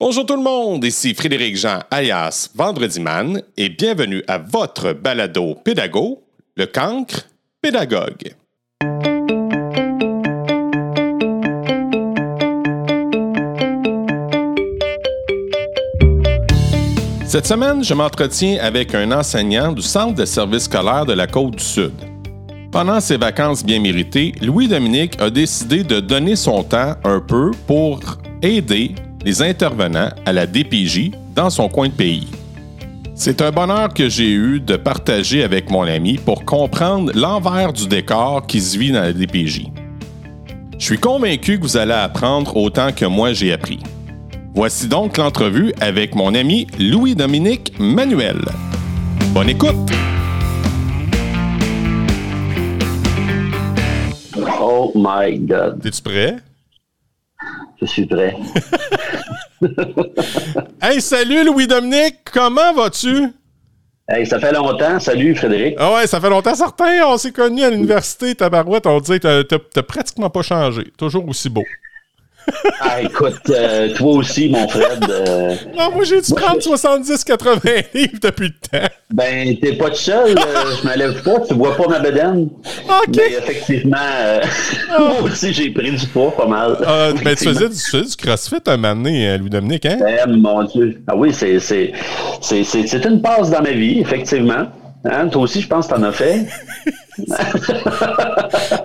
Bonjour tout le monde, ici Frédéric Jean alias Vendredi Man et bienvenue à votre balado pédago, le cancre pédagogue. Cette semaine, je m'entretiens avec un enseignant du Centre de services scolaires de la Côte du Sud. Pendant ses vacances bien méritées, Louis-Dominique a décidé de donner son temps un peu pour aider les intervenants à la DPJ dans son coin de pays. C'est un bonheur que j'ai eu de partager avec mon ami pour comprendre l'envers du décor qui se vit dans la DPJ. Je suis convaincu que vous allez apprendre autant que moi j'ai appris. Voici donc l'entrevue avec mon ami Louis-Dominique Manuel. Bonne écoute! Oh my God. Es-tu prêt? Je suis prêt. hey, salut Louis-Dominique, comment vas-tu? Hey, ça fait longtemps. Salut Frédéric. Ah ouais, ça fait longtemps, certains. On s'est connus à l'université, Tabarouette. On disait que t'as pratiquement pas changé. Toujours aussi beau. Ah, écoute, euh, toi aussi, mon Fred. Euh, non, moi, j'ai dû prendre 70-80 livres depuis le temps. Ben, t'es pas tout seul. euh, je m'enlève pas. Tu vois pas ma bedaine. OK. Mais effectivement, euh, moi aussi, j'ai pris du poids pas mal. Ah, ben, tu faisais, du, tu faisais du crossfit un moment donné, Louis-Dominique, hein? Eh, mon Dieu. Ah oui, c'est, c'est, c'est, c'est, c'est une passe dans ma vie, effectivement. Hein, toi aussi, je pense que t'en as fait.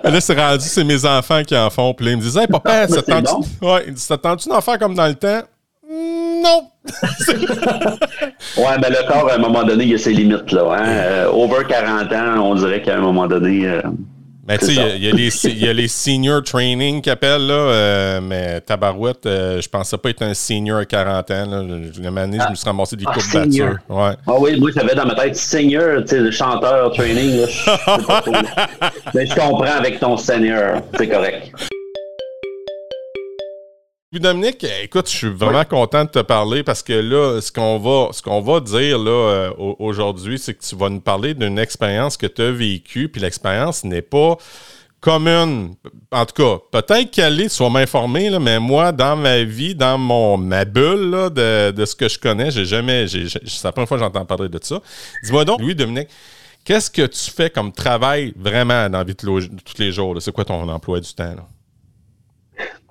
Là, c'est rendu, c'est mes enfants qui en font. Puis là, ils me disaient, hey, papa, ça Mais c'est tente-tu ouais, ça tente-tu d'en faire comme dans le temps? Mm, Non! Ouais, ben le corps, à un moment donné, il a ses limites. Là, hein. Euh, over 40 ans, on dirait qu'à un moment donné... euh, Mais tu sais, il y, a- les senior training qu'ils appellent, là, euh, mais Tabarouette, euh, je pensais pas être un senior à 40 ans. Là. Une année, je me suis ramassé des Ah, senior. batture. Ouais. Ah oui, moi j'avais dans ma tête senior, tu sais, le chanteur training. Là, je sais pas trop, là. Mais je comprends avec ton senior, c'est correct. Puis Dominique, écoute, je suis vraiment content de te parler parce que là, ce qu'on va, ce qu'on va dire là euh, au- aujourd'hui, c'est que tu vas nous parler d'une expérience que tu as vécue, puis l'expérience n'est pas commune. En tout cas, peut-être qu'elle est, sois m'informer, mais moi, dans ma vie, dans mon ma bulle là, de, de ce que je connais, j'ai jamais, c'est la première fois que j'entends parler de ça. Dis-moi donc, Louis Dominique, qu'est-ce que tu fais comme travail vraiment dans la vie de tous les jours? C'est quoi ton emploi du temps? Là?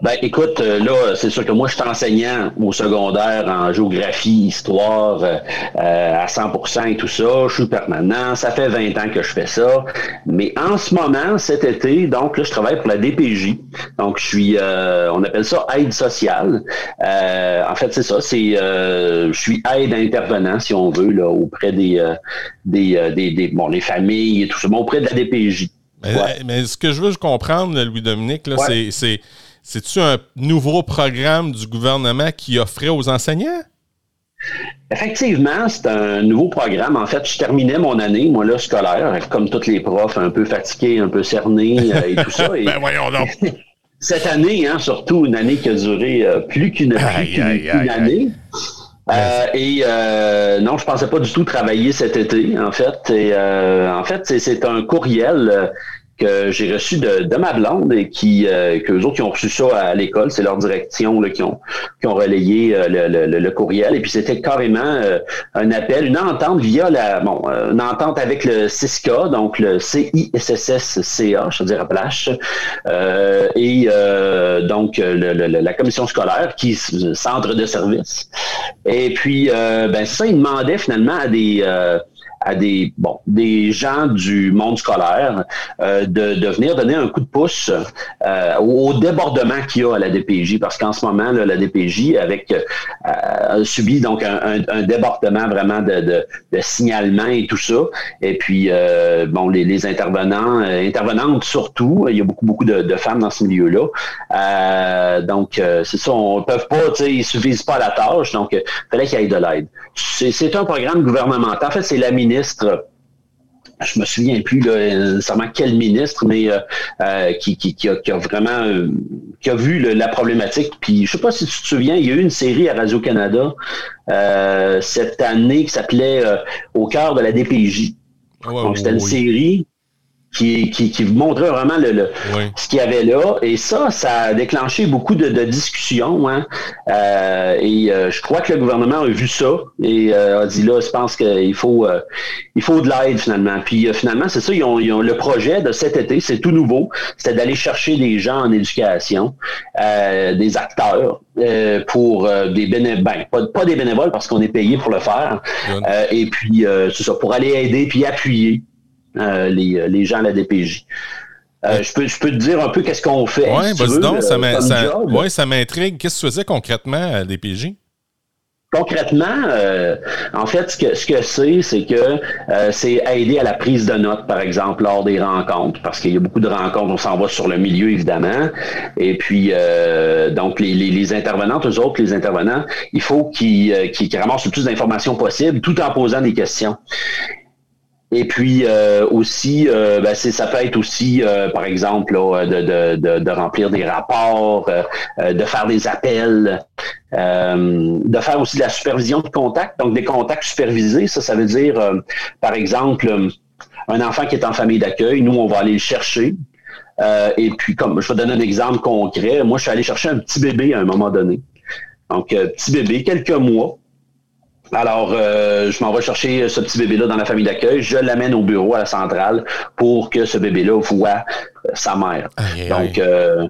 Ben écoute, euh, là, c'est sûr que moi je suis enseignant au secondaire en géographie, histoire euh, euh, à 100% et tout ça. Je suis permanent. Ça fait 20 ans que je fais ça. Mais en ce moment, cet été, donc là, je travaille pour la DPJ. Donc je suis, euh, on appelle ça aide sociale. Euh, en fait, c'est ça. C'est, euh, je suis aide intervenant, si on veut, là, auprès des, euh, des, euh, des, des- bon, les familles et tout ça, mais auprès de la DPJ. Mais, Ouais. mais ce que je veux comprendre, Louis-Dominique, là, Ouais. c'est- c'est. C'est-tu un nouveau programme du gouvernement qui offrait aux enseignants? Effectivement, c'est un nouveau programme. En fait, je terminais mon année, moi, là, scolaire, comme tous les profs, un peu fatigués, un peu cernés euh, et tout ça. Et Ben voyons donc. cette année, hein, surtout une année qui a duré euh, plus qu'une année. Euh, et euh, non, je pensais pas du tout travailler cet été, en fait. Et euh, en fait, c'est- un courriel que j'ai reçu de, de ma blonde et qui euh, que eux autres qui ont reçu ça à l'école, c'est leur direction là, qui ont qui ont relayé euh, le, le- le- courriel. Et puis c'était carrément euh, un appel, une entente via la bon, euh, une entente avec le CISCA, donc le CISSSCA, je veux dire à Plache, euh, et euh, donc le- la commission scolaire qui centre de service. Et puis ben ça, ils demandaient finalement à des à des bon des gens du monde scolaire euh, de, de venir donner un coup de pouce euh, au, débordement qu'il y a à la DPJ parce qu'en ce moment là, la DPJ avec euh, a subi donc un, un- débordement vraiment de, de, de signalement et tout ça. Et puis euh, bon les, les intervenants euh, intervenantes surtout il y a beaucoup beaucoup de, femmes dans ce milieu là donc euh, c'est ça on peuvent pas tu sais ils suffisent pas à la tâche. Donc il fallait qu'il y ait de l'aide. C'est un programme gouvernemental. En fait c'est la ministre je me souviens plus là, nécessairement quel ministre, mais euh, euh, qui, qui, qui, a, qui a vraiment euh, qui a vu le- la problématique. Puis je sais pas si tu te souviens, il y a eu une série à Radio Canada cette année qui s'appelait Au cœur de la DPJ. Donc c'était une oui. série qui, qui, qui montrait vraiment le, ce qu'il y avait là. Et ça, ça a déclenché beaucoup de, de discussions. Hein. Euh, et euh, je crois que le gouvernement a vu ça et euh, a dit là, je pense qu'il faut il faut de l'aide finalement. Puis finalement, c'est ça, ils ont, ils ont, le projet de cet été, c'est tout nouveau, c'était d'aller chercher des gens en éducation, des acteurs pour des bénévoles, ben, pas, pas, des bénévoles parce qu'on est payé pour le faire. et puis c'est ça, pour aller aider puis appuyer euh, les, euh, les, gens à la DPJ. Euh, je, peux, je peux te dire un peu qu'est-ce qu'on fait. Oui, vas-y donc, ça, ouais, ça m'intrigue. Qu'est-ce que tu faisais concrètement à la DPJ? Concrètement, en fait, ce que ce que c'est, c'est que c'est aider à la prise de notes, par exemple, lors des rencontres, parce qu'il y a beaucoup de rencontres, on s'en va sur le milieu, évidemment. Et puis, donc, les, les, les, intervenantes, eux autres, les intervenants, il faut qu'ils qu'ils ramassent le plus d'informations possible tout en posant des questions. Et puis euh, aussi, euh, ben, ça peut être aussi, euh, par exemple, de, remplir des rapports, de faire des appels, de faire aussi de la supervision de contact, donc des contacts supervisés. Ça, ça veut dire, par exemple, un enfant qui est en famille d'accueil, nous, on va aller le chercher. et puis, comme je vais donner un exemple concret, moi, je suis allé chercher un petit bébé à un moment donné. Donc, petit bébé, quelques mois. Alors, euh, je m'en vais chercher ce petit bébé-là dans la famille d'accueil. Je l'amène au bureau à la centrale pour que ce bébé-là voit euh, sa mère. Donc, euh,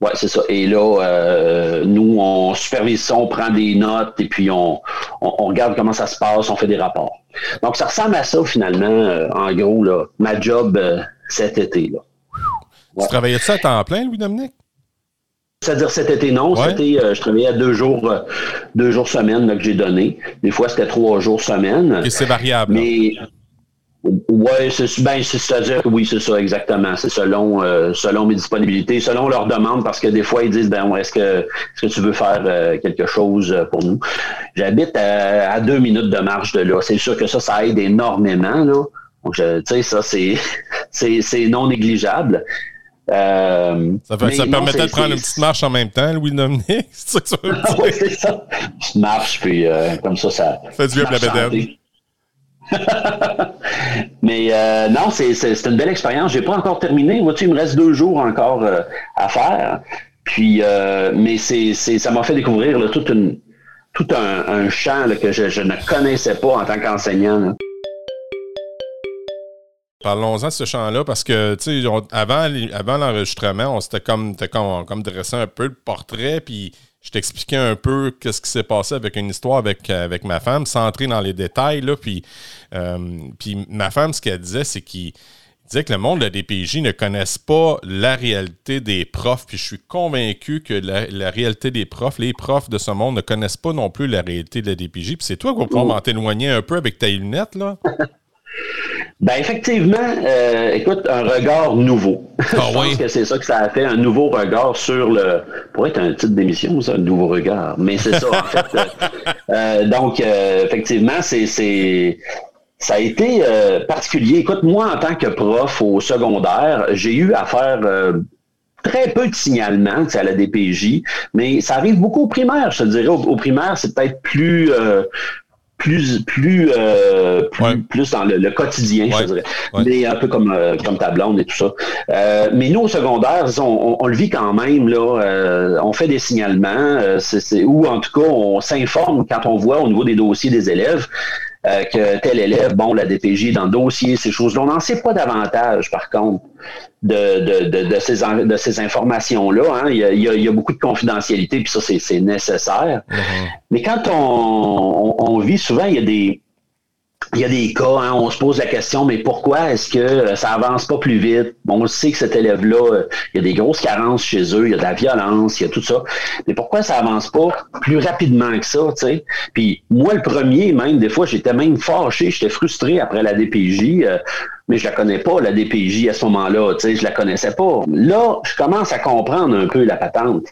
ouais, c'est ça. Et là, nous, on supervise ça, on prend des notes et puis on, regarde comment ça se passe, on fait des rapports. Donc, ça ressemble à ça finalement, en gros, là, ma job cet été. Là. Tu travaillais ça à temps plein, Louis-Dominique? C'est-à-dire cet été, non. C'était, euh, je travaillais à deux jours, euh, deux jours semaine que j'ai donné. Des fois, c'était trois jours semaine. Et c'est variable. Mais ouais, c'est ben, à dire que oui, c'est ça exactement. C'est selon euh, selon mes disponibilités, selon leurs demandes, parce que des fois ils disent ben est-ce que est-ce que tu veux faire quelque chose pour nous? J'habite à, deux minutes de marche de là. C'est sûr que ça, ça aide énormément là. Donc, tu sais, ça c'est c'est non négligeable. Euh, ça, permettait de prendre une petite marche en même temps, Louis-Dominique? C'est ça que ça veut dire? oui, c'est ça. Une petite marche, puis euh, comme ça, ça. Fait du bien la bédaine. Mais euh, non, c'est une belle expérience. J'ai pas encore terminé. Vois il me reste deux jours encore à faire. Puis, mais c'est ça m'a fait découvrir tout un, champ que je, je, ne connaissais pas en tant qu'enseignant. Parlons-en de ce champ-là parce que, tu sais, avant, avant l'enregistrement, on s'était comme, comme, comme dressé un peu le portrait, puis je t'expliquais un peu qu'est-ce qui s'est passé avec une histoire avec, avec ma femme, sans entrer dans les détails, là, puis, euh, puis ma femme, ce qu'elle disait, c'est qu'il disait que le monde de la DPJ ne connaisse pas la réalité des profs, puis je suis convaincu que la, réalité des profs, les profs de ce monde ne connaissent pas non plus la réalité de la DPJ, puis c'est toi qui vas pouvoir m'en témoigner un peu avec ta lunette, là. Ben effectivement, euh, écoute, un regard nouveau. Ah, Je pense que c'est ça que ça a fait, un nouveau regard sur le. Pour être un titre d'émission, ça, un nouveau regard. Mais c'est ça, en fait. Euh, donc, euh, effectivement, c'est, c'est. Ça a été particulier. Écoute, moi, en tant que prof au secondaire, j'ai eu à faire très peu de signalements à la DPJ, mais ça arrive beaucoup au primaire, je te dirais. Au, primaire, c'est peut-être plus, plus plus euh, plus, dans le, quotidien, je dirais. Mais un peu comme euh, comme ta blonde et tout ça. Euh, mais nous au secondaire, on, on, le vit quand même là. on fait des signalements, c'est, ou en tout cas on s'informe quand on voit au niveau des dossiers des élèves. Que tel élève, bon, la DPJ dans le dossier, ces choses-là. On n'en sait pas davantage, par contre de, de, de, ces, de ces informations-là. Hein. Il, y a, beaucoup de confidentialité, puis ça, c'est nécessaire. Mm-hmm. Mais quand on, on, vit souvent, il y a des, il y a des cas, hein, on se pose la question, mais pourquoi est-ce que ça avance pas plus vite? Bon, on sait que cet élève-là, il y a des grosses carences chez eux, il y a de la violence, il y a tout ça. Mais pourquoi ça avance pas plus rapidement que ça, tu sais? Puis moi, le premier, même, des fois, j'étais même fâché, j'étais frustré après la DPJ. Euh, mais je la connais pas, la DPJ, à ce moment-là. Tu sais, je la connaissais pas. Là, je commence à comprendre un peu la patente.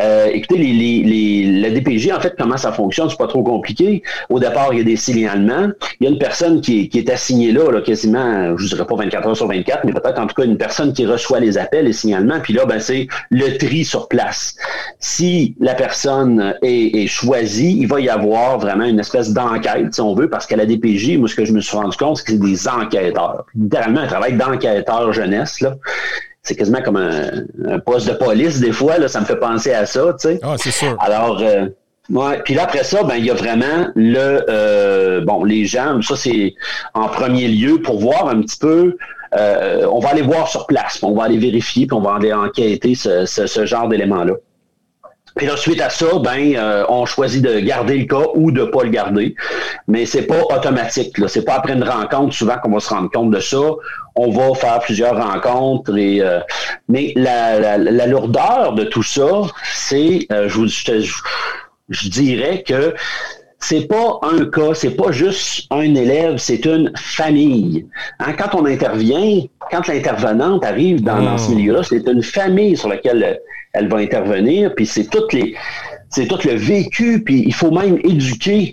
Euh, écoutez, les, les, la DPJ, en fait, comment ça fonctionne, c'est pas trop compliqué. Au départ, il y a des signalements. Il y a une personne qui, qui est assignée là, là, quasiment, je dirais pas 24 heures sur 24, mais peut-être en tout cas une personne qui reçoit les appels, les signalements. Puis là, ben, c'est le tri sur place. Si la personne est, est choisie, il va y avoir vraiment une espèce d'enquête, si on veut, parce qu'à la DPJ, moi, ce que je me suis rendu compte, c'est que c'est des enquêteurs. Littéralement un travail d'enquêteur jeunesse. Là. C'est quasiment comme un, poste de police, des fois, là, ça me fait penser à ça, tu sais. Ah, c'est sûr. Alors, euh, Ouais. Puis là, après ça, ben, il y a vraiment le euh, bon, les gens, ça c'est en premier lieu pour voir un petit peu. Euh, on va aller voir sur place, on va aller vérifier, puis on va aller enquêter ce, ce, genre d'éléments-là. Puis là, suite à ça, ben, euh, on choisit de garder le cas ou de pas le garder. Mais c'est pas automatique. Là. C'est pas après une rencontre souvent qu'on va se rendre compte de ça. On va faire plusieurs rencontres. Et, mais la, la, lourdeur de tout ça, c'est, je vous je, je dirais que c'est pas un cas, c'est pas juste un élève, c'est une famille. Hein, quand on intervient, quand l'intervenante arrive dans, ce hmm. milieu-là, c'est une famille sur laquelle elle va intervenir, puis c'est toutes les c'est tout le vécu, puis il faut même éduquer,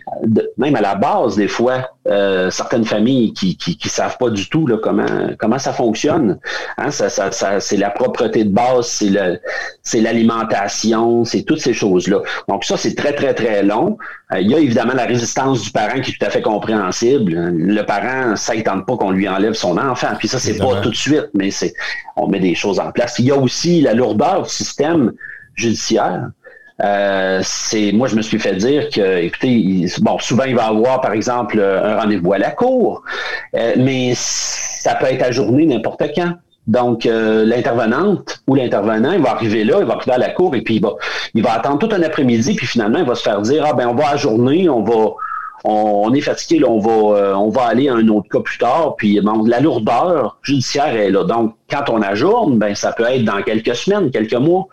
même à la base des fois, euh, certaines familles qui, qui, savent pas du tout là, comment comment ça fonctionne. Hein, ça, ça, ça c'est la propreté de base, c'est le c'est l'alimentation, c'est toutes ces choses là. Donc ça c'est très très très long. Euh, il y a évidemment la résistance du parent qui est tout à fait compréhensible. Le parent ça il tente pas qu'on lui enlève son enfant. Puis ça c'est pas tout de suite, mais c'est on met des choses en place. Il y a aussi la lourdeur du système judiciaire. Euh, c'est moi je me suis fait dire que écoutez bon souvent il va avoir par exemple un rendez-vous à la cour euh, mais ça peut être ajourné n'importe quand donc euh, l'intervenante ou l'intervenant il va arriver là il va arriver à la cour et puis il va il va attendre tout un après-midi puis finalement il va se faire dire ah ben on va ajourner on va on, est fatigué, on va on va aller à un autre cas plus tard, puis bon, la lourdeur judiciaire est là. Donc, quand on ajourne, ben ça peut être dans quelques semaines, quelques mois.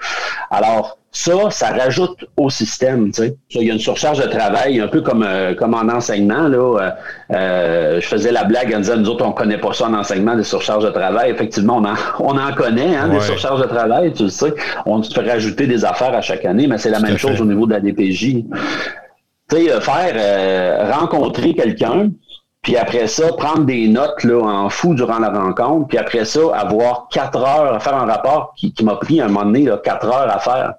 Alors, ça, ça rajoute au système. Tu sais. Il y a une surcharge de travail, un peu comme, euh, comme en enseignement. Là, euh, euh, je faisais la blague en disant, nous autres, on connaît pas ça en enseignement, des surcharges de travail. Effectivement, on en, on en connaît, hein, des surcharges de travail, tu le sais. On se fait rajouter des affaires à chaque année, mais c'est la même chose au niveau de la DPJ. Tu sais, faire rencontrer quelqu'un, puis après ça, prendre des notes là, en fou durant la rencontre. Puis après ça, avoir quatre heures à faire un rapport qui, m'a pris un moment donné là, quatre heures à faire.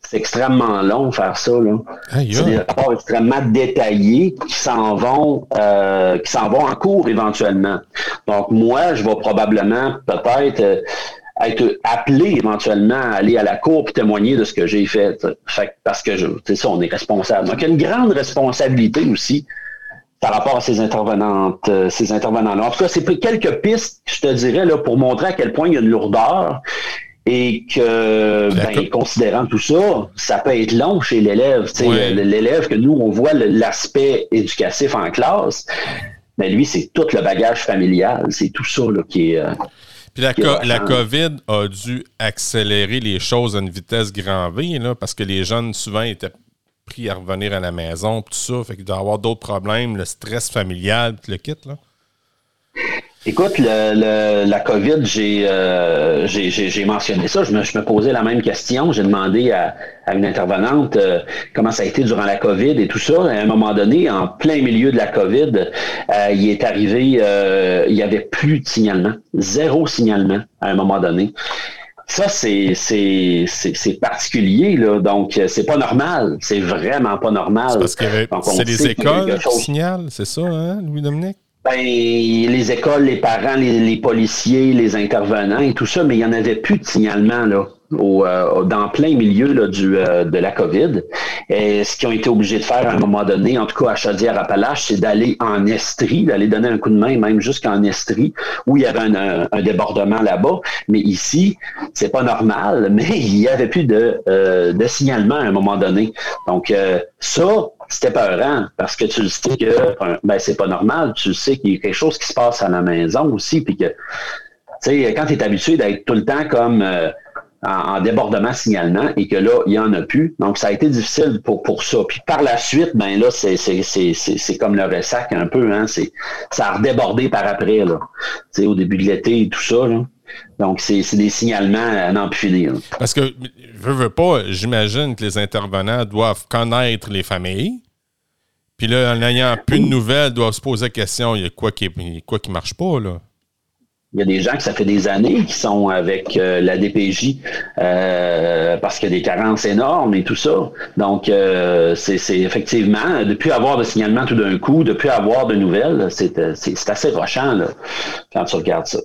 C'est extrêmement long faire ça. Là. c'est des rapports extrêmement détaillés qui s'en vont, euh, qui s'en vont en cours éventuellement. Donc moi, je vais probablement peut-être euh, être appelé éventuellement à aller à la cour pour témoigner de ce que j'ai fait. fait parce que c'est ça, on est responsable. Donc il y a une grande responsabilité aussi par rapport à ces intervenantes, euh, ces intervenants-là. En tout cas, c'est quelques pistes, je te dirais, là, pour montrer à quel point il y a une lourdeur et que, ben, considérant tout ça, ça peut être long chez l'élève. L'élève que nous, on voit l'aspect éducatif en classe, mais lui, c'est tout le bagage familial. C'est tout ça là, qui est... Euh, Puis la, la, COVID a dû accélérer les choses à une vitesse grand V, là, parce que les jeunes, souvent, étaient à revenir à la maison, tout ça. Fait qu'il doit avoir d'autres problèmes, le stress familial, tout le kit, là. Écoute, la COVID, euh, j'ai mentionné ça. Je me, je me, posais la même question. J'ai demandé à, une intervenante euh, comment ça a été durant la COVID et tout ça. À un moment donné, en plein milieu de la COVID, euh, il est arrivé, il n'y avait plus de signalement. Zéro signalement à un moment donné. Ça, c'est, c'est, c'est, particulier, là. Donc, euh, c'est pas normal. C'est vraiment pas normal. parce que c'est les écoles qui signalent, c'est ça, hein, Louis-Dominique? Ben, les écoles, les parents, les, policiers, les intervenants et tout ça, mais il n'y en avait plus de signalement, là. Au, euh, dans plein milieu là, du, euh, de la COVID. Et ce qu'ils ont été obligés de faire à un moment donné, en tout cas à Chaudière-Appalaches, c'est d'aller en Estrie, d'aller donner un coup de main, même jusqu'en Estrie, où il y avait un, un, débordement là-bas. Mais ici, c'est pas normal, mais il y avait plus de, euh, de signalement à un moment donné. Donc, ça, c'était peurant parce que tu le sais que ben, c'est pas normal. Tu sais qu'il y a quelque chose qui se passe à la maison aussi. Puis que, tu sais, quand tu es habitué d'être tout le temps comme en, débordement signalement et que là, il n'y en a plus. Donc, ça a été difficile pour, pour ça. Puis par la suite, ben là, c'est, c'est, comme le ressac un peu. Hein? C'est, ça a redébordé par après, là. Tu sais, au début de l'été et tout ça. Là. Donc, c'est des signalements à n'en plus finir. Parce que, veux, veux pas, j'imagine que les intervenants doivent connaître les familles. Puis là, en n'ayant plus de nouvelles, doivent se poser la question il y a quoi qui, quoi qui marche pas, là? Il y a des gens que ça fait des années qui sont avec euh, la DPJ euh, parce qu'il y a des carences énormes et tout ça. Donc, euh, c'est effectivement, depuis avoir de signalement tout d'un coup, depuis avoir de nouvelles, c'est assez rochant là, quand tu regardes ça.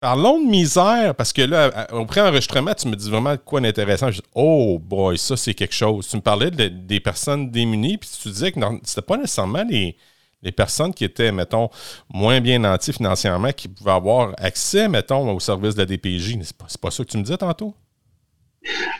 Parlons de misère, parce que là, au pré-enregistrement, tu me dis vraiment quoi d'intéressant. Je dis, oh boy, ça c'est quelque chose. Tu me parlais des personnes démunies, puis tu disais que c'était pas nécessairement les, les personnes qui étaient, mettons, moins bien nantis financièrement, qui pouvaient avoir accès, mettons, au service de la DPJ. C'est pas, pas ça que tu me disais tantôt?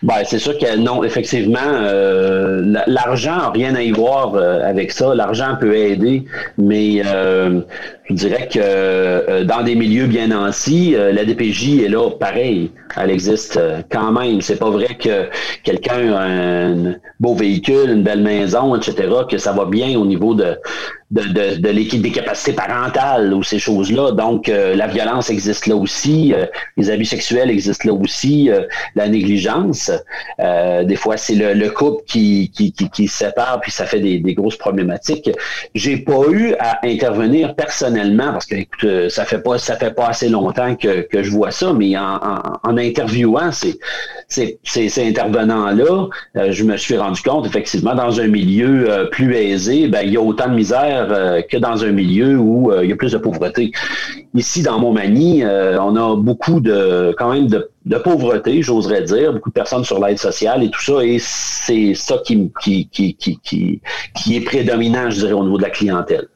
Ben, c'est sûr que non, effectivement, euh, l'argent n'a rien à y voir euh, avec ça. L'argent peut aider, mais euh, je dirais que dans des milieux bien nantis, la DPJ est là pareil. Elle existe quand même. C'est pas vrai que quelqu'un a un beau véhicule, une belle maison, etc., que ça va bien au niveau de, de, de, l'équipe des capacités parentales ou ces choses-là. Donc, euh, la violence existe là aussi, euh, les abus sexuels existent là aussi, euh, la négligence. des fois, c'est le, le, couple qui, qui, qui, qui, se sépare, puis ça fait des, des grosses problématiques. J'ai pas eu à intervenir personnellement parce que écoute, ça fait pas ça fait pas assez longtemps que, je vois ça, mais en, interviewant ces, intervenants-là, je me suis rendu compte effectivement dans un milieu plus aisé, ben, il y a autant de misère euh, que dans un milieu où euh, il y a plus de pauvreté. Ici, dans Montmagny, euh, on a beaucoup de, quand même de, pauvreté, j'oserais dire, beaucoup de personnes sur l'aide sociale et tout ça, et c'est ça qui, qui est prédominant, je dirais, au niveau de la clientèle.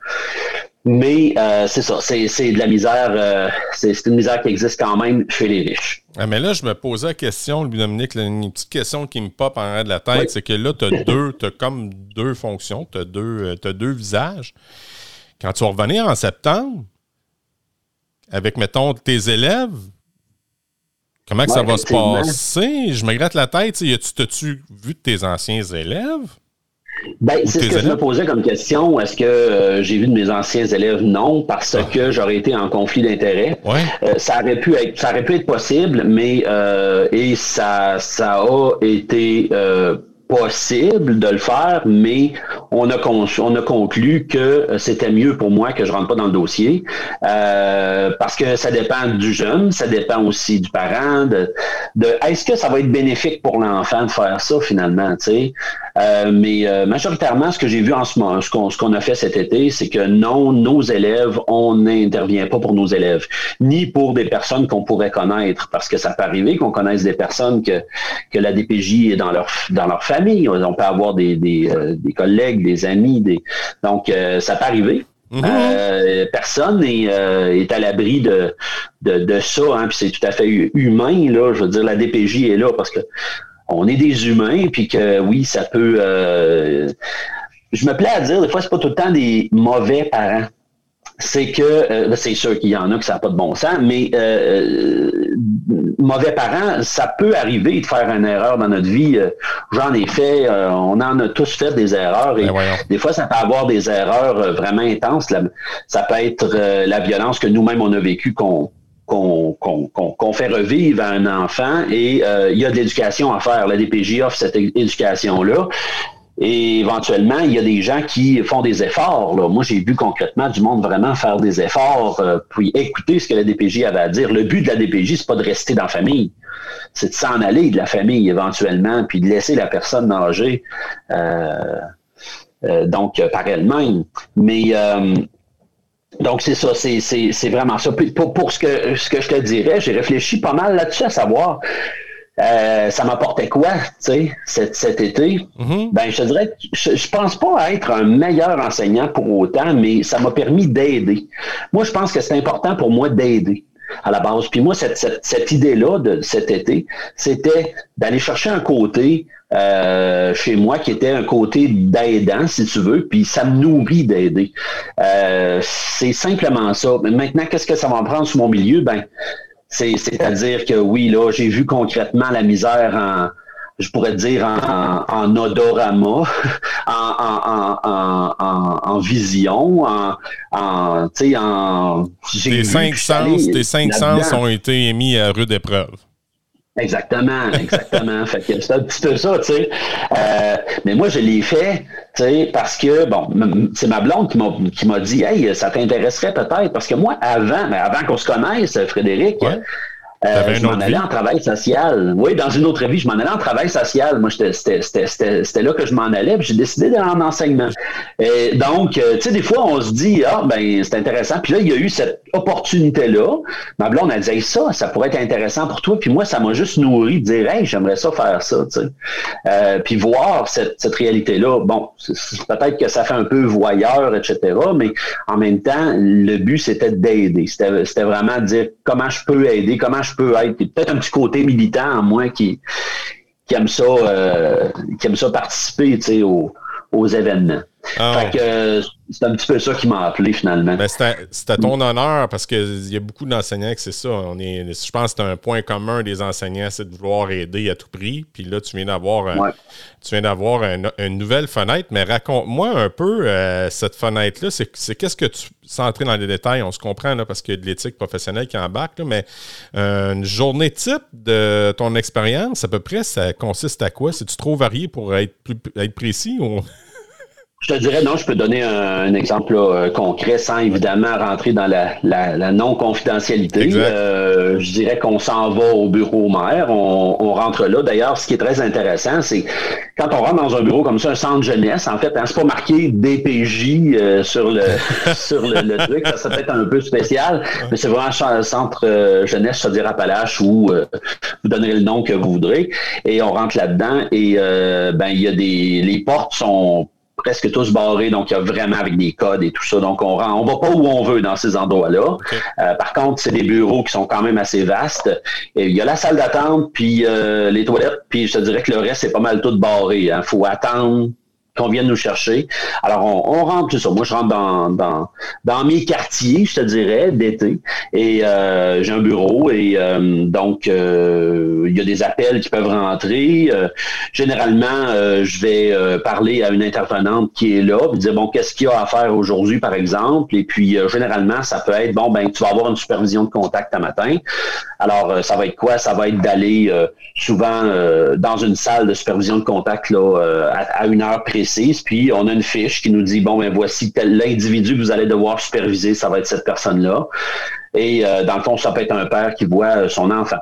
Mais c'est ça, c'est de la misère, c'est une misère qui existe quand même chez les riches. Ah, mais là, je me posais la question, Dominique, une petite question qui me pop en arrière de la tête, c'est que là, tu as deux, as comme deux fonctions, tu as, deux, as deux visages. Quand tu vas revenir en septembre, avec, mettons, tes élèves, comment que ça va se passer? Je me gratte la tête. As-tu vu de tes anciens élèves? Ben, c'est ce que je me posais comme question. Est-ce que euh, j'ai vu de mes anciens élèves? Non, parce ah. que j'aurais été en conflit d'intérêts. Euh, ça aurait pu être, ça aurait pu être possible, mais euh, et ça, ça a été possible de le faire, mais on a, on a conclu que c'était mieux pour moi que je rentre pas dans le dossier euh, parce que ça dépend du jeune, ça dépend aussi du parent. De, de est-ce que ça va être bénéfique pour l'enfant de faire ça finalement, tu sais? Euh, Mais euh, majoritairement, ce que j'ai vu en ce moment, ce qu'on, ce qu'on a fait cet été, c'est que non, nos élèves, on n'intervient pas pour nos élèves, ni pour des personnes qu'on pourrait connaître, parce que ça peut arriver qu'on connaisse des personnes que que la DPJ est dans leur dans leur famille on peut avoir des, euh, des, collègues, des amis, des... donc euh, ça peut arriver. Mm-hmm. Euh, personne est, est à l'abri de, de, ça, hein, puis c'est tout à fait humain, là. Je veux dire, la DPJ est là parce que on est des humains, puis que oui, ça peut. je me plais à dire, des fois, c'est pas tout le temps des mauvais parents c'est que, euh, c'est sûr qu'il y en a que ça n'a pas de bon sens, mais euh, euh, mauvais parents, ça peut arriver de faire une erreur dans notre vie. J'en ai fait, on en a tous fait des erreurs et ben des fois, ça peut avoir des erreurs vraiment intenses. ça peut être la violence que nous-mêmes on a vécue qu'on qu'on fait revivre à un enfant et il y a de l'éducation à faire. La DPJ offre cette éducation-là. Et éventuellement, il y a des gens qui font des efforts. Là. Moi, j'ai vu concrètement du monde vraiment faire des efforts, euh, puis écouter ce que la DPJ avait à dire. Le but de la DPJ, c'est pas de rester dans la famille, c'est de s'en aller de la famille éventuellement, puis de laisser la personne nager. Euh, euh, donc par elle-même. Mais donc, c'est ça, c'est vraiment ça. Pour, pour ce, que, ce que je te dirais, j'ai réfléchi pas mal là-dessus à savoir euh, ça m'apportait quoi, tu sais, cet, été? Mm-hmm. Ben, je te dirais, je, je pense pas être un meilleur enseignant pour autant, mais ça m'a permis d'aider. Moi, je pense que c'est important pour moi d'aider à la base. Puis moi, cette, cette, idée-là de cet été, c'était d'aller chercher un côté euh, chez moi qui était un côté d'aidant, si tu veux, puis ça me nourrit d'aider. Euh, c'est simplement ça. Mais maintenant, qu'est-ce que ça va me prendre sur mon milieu? Ben, c'est-à-dire que oui, là, j'ai vu concrètement la misère en, je pourrais dire en, en odorama, en, en, en, vision, en, en, en tes cinq sens, tes cinq sens ont été émis à rude épreuve. Exactement, exactement. fait que c'est un petit peu ça, tu sais. Euh, mais moi, je l'ai fait, tu sais, parce que, bon, c'est ma blonde qui m'a, qui m'a dit, hey, ça t'intéresserait peut-être, parce que moi, avant, mais avant qu'on se connaisse, Frédéric, euh, je m'en allais en travail social. Oui, dans une autre vie, je m'en allais en travail social. Moi, c'était là que je m'en allais, puis j'ai décidé d'aller en enseignement. Et donc, euh, tu sais, des fois, on se dit, ah, ben, c'est intéressant. Puis là, il y a eu cette opportunité-là. Ma blonde a dit, ça, ça pourrait être intéressant pour toi. Puis moi, ça m'a juste nourri de dire, hey, j'aimerais ça faire ça, tu sais. Euh, puis voir cette, cette réalité-là. Bon, peut-être que ça fait un peu voyeur, etc. Mais en même temps, le but, c'était d'aider. C'était vraiment de dire comment je peux aider, comment je peut être. Peut-être un petit côté militant en moi qui, qui aime ça, euh, qui aime ça participer aux, aux événements. Ah fait que c'est un petit peu ça qui m'a appelé finalement. Ben, c'était ton honneur parce qu'il y a beaucoup d'enseignants que c'est ça. On est, je pense que c'est un point commun des enseignants, c'est de vouloir aider à tout prix. Puis là, tu viens d'avoir euh, tu viens d'avoir une nouvelle fenêtre, mais raconte-moi un peu euh, cette fenêtre-là. C'est qu'est-ce que tu sans entrer dans les détails, on se comprend là, parce qu'il y a de l'éthique professionnelle qui embarque, là, mais euh, une journée type de ton expérience, à peu près, ça consiste à quoi? C'est-tu trop varié pour être plus être précis ou je te dirais, non, je peux donner un, exemple euh, concret sans évidemment rentrer dans la, non-confidentialité. Euh, je dirais qu'on s'en va au bureau maire, on, rentre là. D'ailleurs, ce qui est très intéressant, c'est quand on rentre dans un bureau comme ça, un centre jeunesse, en fait, hein, c'est pas marqué DPJ euh, sur le sur le, truc, ça, peut être un peu spécial, mais c'est vraiment un centre jeunesse, je dire Appalaches, où vous donnerez le nom que vous voudrez, et on rentre là-dedans, et ben il y a des les portes sont presque tous barrés, donc il y a vraiment avec des codes et tout ça. Donc on rend, on va pas où on veut dans ces endroits-là. Euh, par contre, c'est des bureaux qui sont quand même assez vastes. Et il y a la salle d'attente, puis euh, les toilettes, puis je te dirais que le reste c'est pas mal tout barré. Il hein. faut attendre qu'on vienne nous chercher. Alors, on, rentre, tout ça. Moi, je rentre dans, dans, dans mes quartiers, je te dirais, d'été. Et euh, j'ai un bureau et euh, donc, euh, il y a des appels qui peuvent rentrer. généralement, je vais parler à une intervenante qui est là, puis dire, bon, qu'est-ce qu'il y a à faire aujourd'hui, par exemple? Et puis, généralement, ça peut être, bon, ben, tu vas avoir une supervision de contact à matin. Alors, ça va être quoi? Ça va être d'aller souvent dans une salle de supervision de contact là, à, à une heure précise puis on a une fiche qui nous dit, bon, ben voici l'individu que vous allez devoir superviser, ça va être cette personne-là. Et euh, dans le fond, ça peut être un père qui voit son enfant,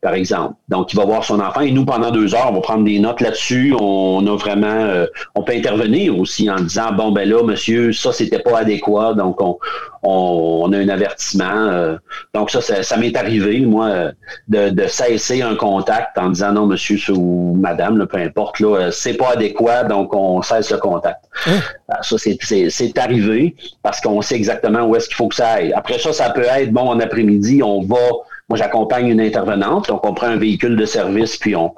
par exemple. Donc, il va voir son enfant et nous, pendant deux heures, on va prendre des notes là-dessus. On a vraiment, euh, on peut intervenir aussi en disant, bon, ben là, monsieur, ça, c'était pas adéquat. Donc, on, on, a un avertissement. Euh. donc, ça, ça, m'est arrivé, moi, de, de, cesser un contact en disant, non, monsieur ou madame, peu importe, là, c'est pas adéquat, donc on cesse le contact. Hein? Ça, c'est arrivé parce qu'on sait exactement où est-ce qu'il faut que ça aille. Après ça, ça peut être bon, en après-midi, on va, moi j'accompagne une intervenante, donc on prend un véhicule de service, puis on,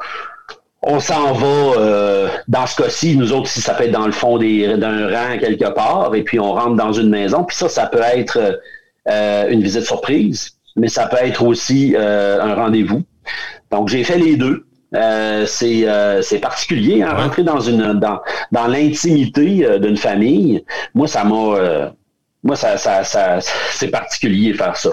on s'en va, euh, dans ce cas-ci, nous autres, si ça peut être dans le fond d'un rang quelque part, et puis on rentre dans une maison, puis ça, ça peut être euh, une visite surprise, mais ça peut être aussi euh, un rendez-vous. Donc j'ai fait les deux. c'est particulier, hein, rentrer dans une dans, dans l'intimité d'une famille. Moi, ça m'a moi, ça, ça, ça c'est particulier faire ça.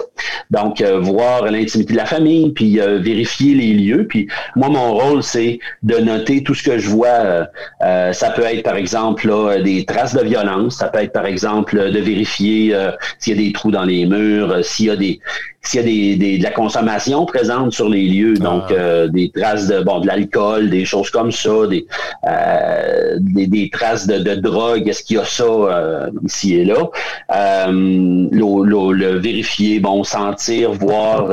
Donc, euh, voir l'intimité de la famille, puis euh, vérifier les lieux. Puis moi, mon rôle, c'est de noter tout ce que je vois. Euh, ça peut être, par exemple, là, des traces de violence. Ça peut être, par exemple, de vérifier s'il y a des trous dans les murs, s'il y a des s'il y a des, des, de la consommation présente sur les lieux, ah. donc euh, des traces de bon de l'alcool, des choses comme ça, des, euh, des, des, traces de, de drogue, est-ce qu'il y a ça euh, ici et là, euh, le, le, vérifier, bon, sentir, voir,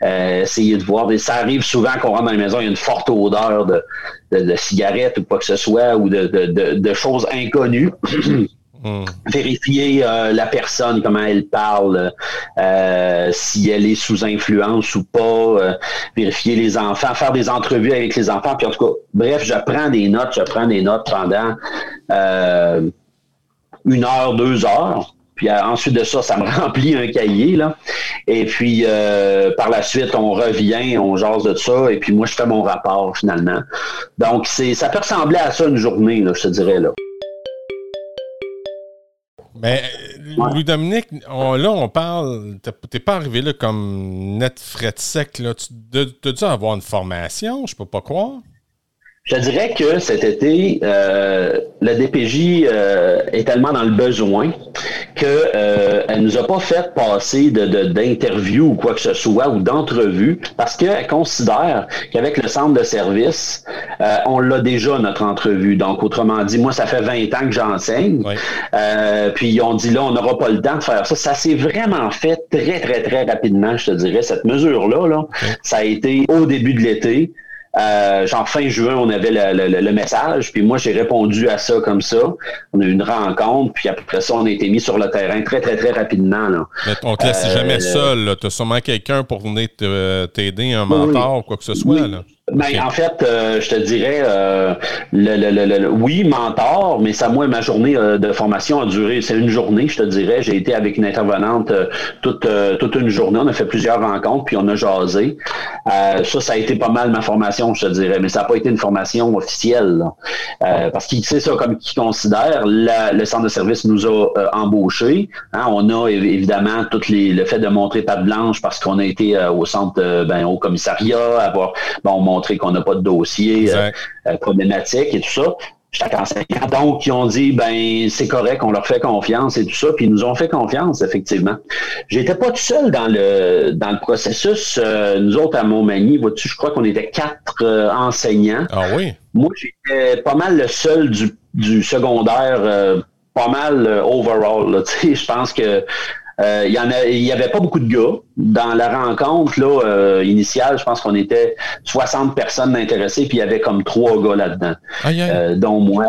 essayer de voir. ça arrive souvent qu'on rentre dans la maison, il y a une forte odeur de, de, de cigarette ou quoi que ce soit, ou de, de, de choses inconnues. Hmm. Vérifier euh, la personne, comment elle parle, euh, si elle est sous influence ou pas, euh, vérifier les enfants, faire des entrevues avec les enfants, puis en tout cas, bref, je prends des notes, je prends des notes pendant une heure, deux heures. Puis ensuite de ça, ça me remplit un cahier. Là. Et puis par la suite, on revient, on jase de ça, et puis moi, je fais mon rapport finalement. Donc, c'est ça peut ressembler à ça une journée, là, je te dirais. là. Mais Louis-Dominique, là, on parle, t'es pas arrivé là comme net frais de sec, là. Tu as dû avoir une formation, je peux pas croire. Je dirais que cet été, euh, la DPJ euh, est tellement dans le besoin que euh, elle nous a pas fait passer de d'interview ou quoi que ce soit ou d'entrevue parce qu'elle considère qu'avec le centre de service, euh, on l'a déjà notre entrevue. Donc autrement dit, moi ça fait 20 ans que j'enseigne. Euh, puis on dit là, on n'aura pas le temps de faire ça. Ça s'est vraiment fait très très très rapidement, je te dirais cette mesure là. là. Ça a été au début de l'été. Euh, genre fin juin, on avait le, message, puis moi j'ai répondu à ça comme ça. On a eu une rencontre, puis après ça, on a été mis sur le terrain très, très, très rapidement. Là. Mais on te laisse jamais euh, seul. Tu as sûrement quelqu'un pour venir t'aider, un mentor ou quoi que ce soit. Là. Ben, En fait, euh, je te dirais, euh, le, oui, mentor, mais ça, moi, ma journée euh, de formation a duré, c'est une journée, je te dirais. J'ai été avec une intervenante toute, toute une journée. On a fait plusieurs rencontres, puis on a jasé. ça, ça a été pas mal ma formation, je te dirais, mais ça n'a pas été une formation officielle. parce qu'il sait ça comme qu'il considère. le centre de service nous a embauchés. Hein. on a évidemment tout les, le fait de montrer patte blanche parce qu'on a été au centre, ben, au commissariat, avoir bon, montrer qu'on n'a pas de dossier euh, euh, problématique et tout ça. Chaque enseignant. Donc, ils ont dit, ben, c'est correct, on leur fait confiance et tout ça, puis ils nous ont fait confiance, effectivement. J'étais pas tout seul dans le dans le processus. Euh, nous autres, à Montmagny, vois-tu, je crois qu'on était quatre enseignants. Ah oui? Moi, j'étais pas mal le seul du, du secondaire, pas mal overall. Je pense que euh, il y en a, il y avait pas beaucoup de gars dans la rencontre là euh, initiale. Je pense qu'on était 60 personnes intéressées, puis il y avait comme trois gars là-dedans, euh, dont moi.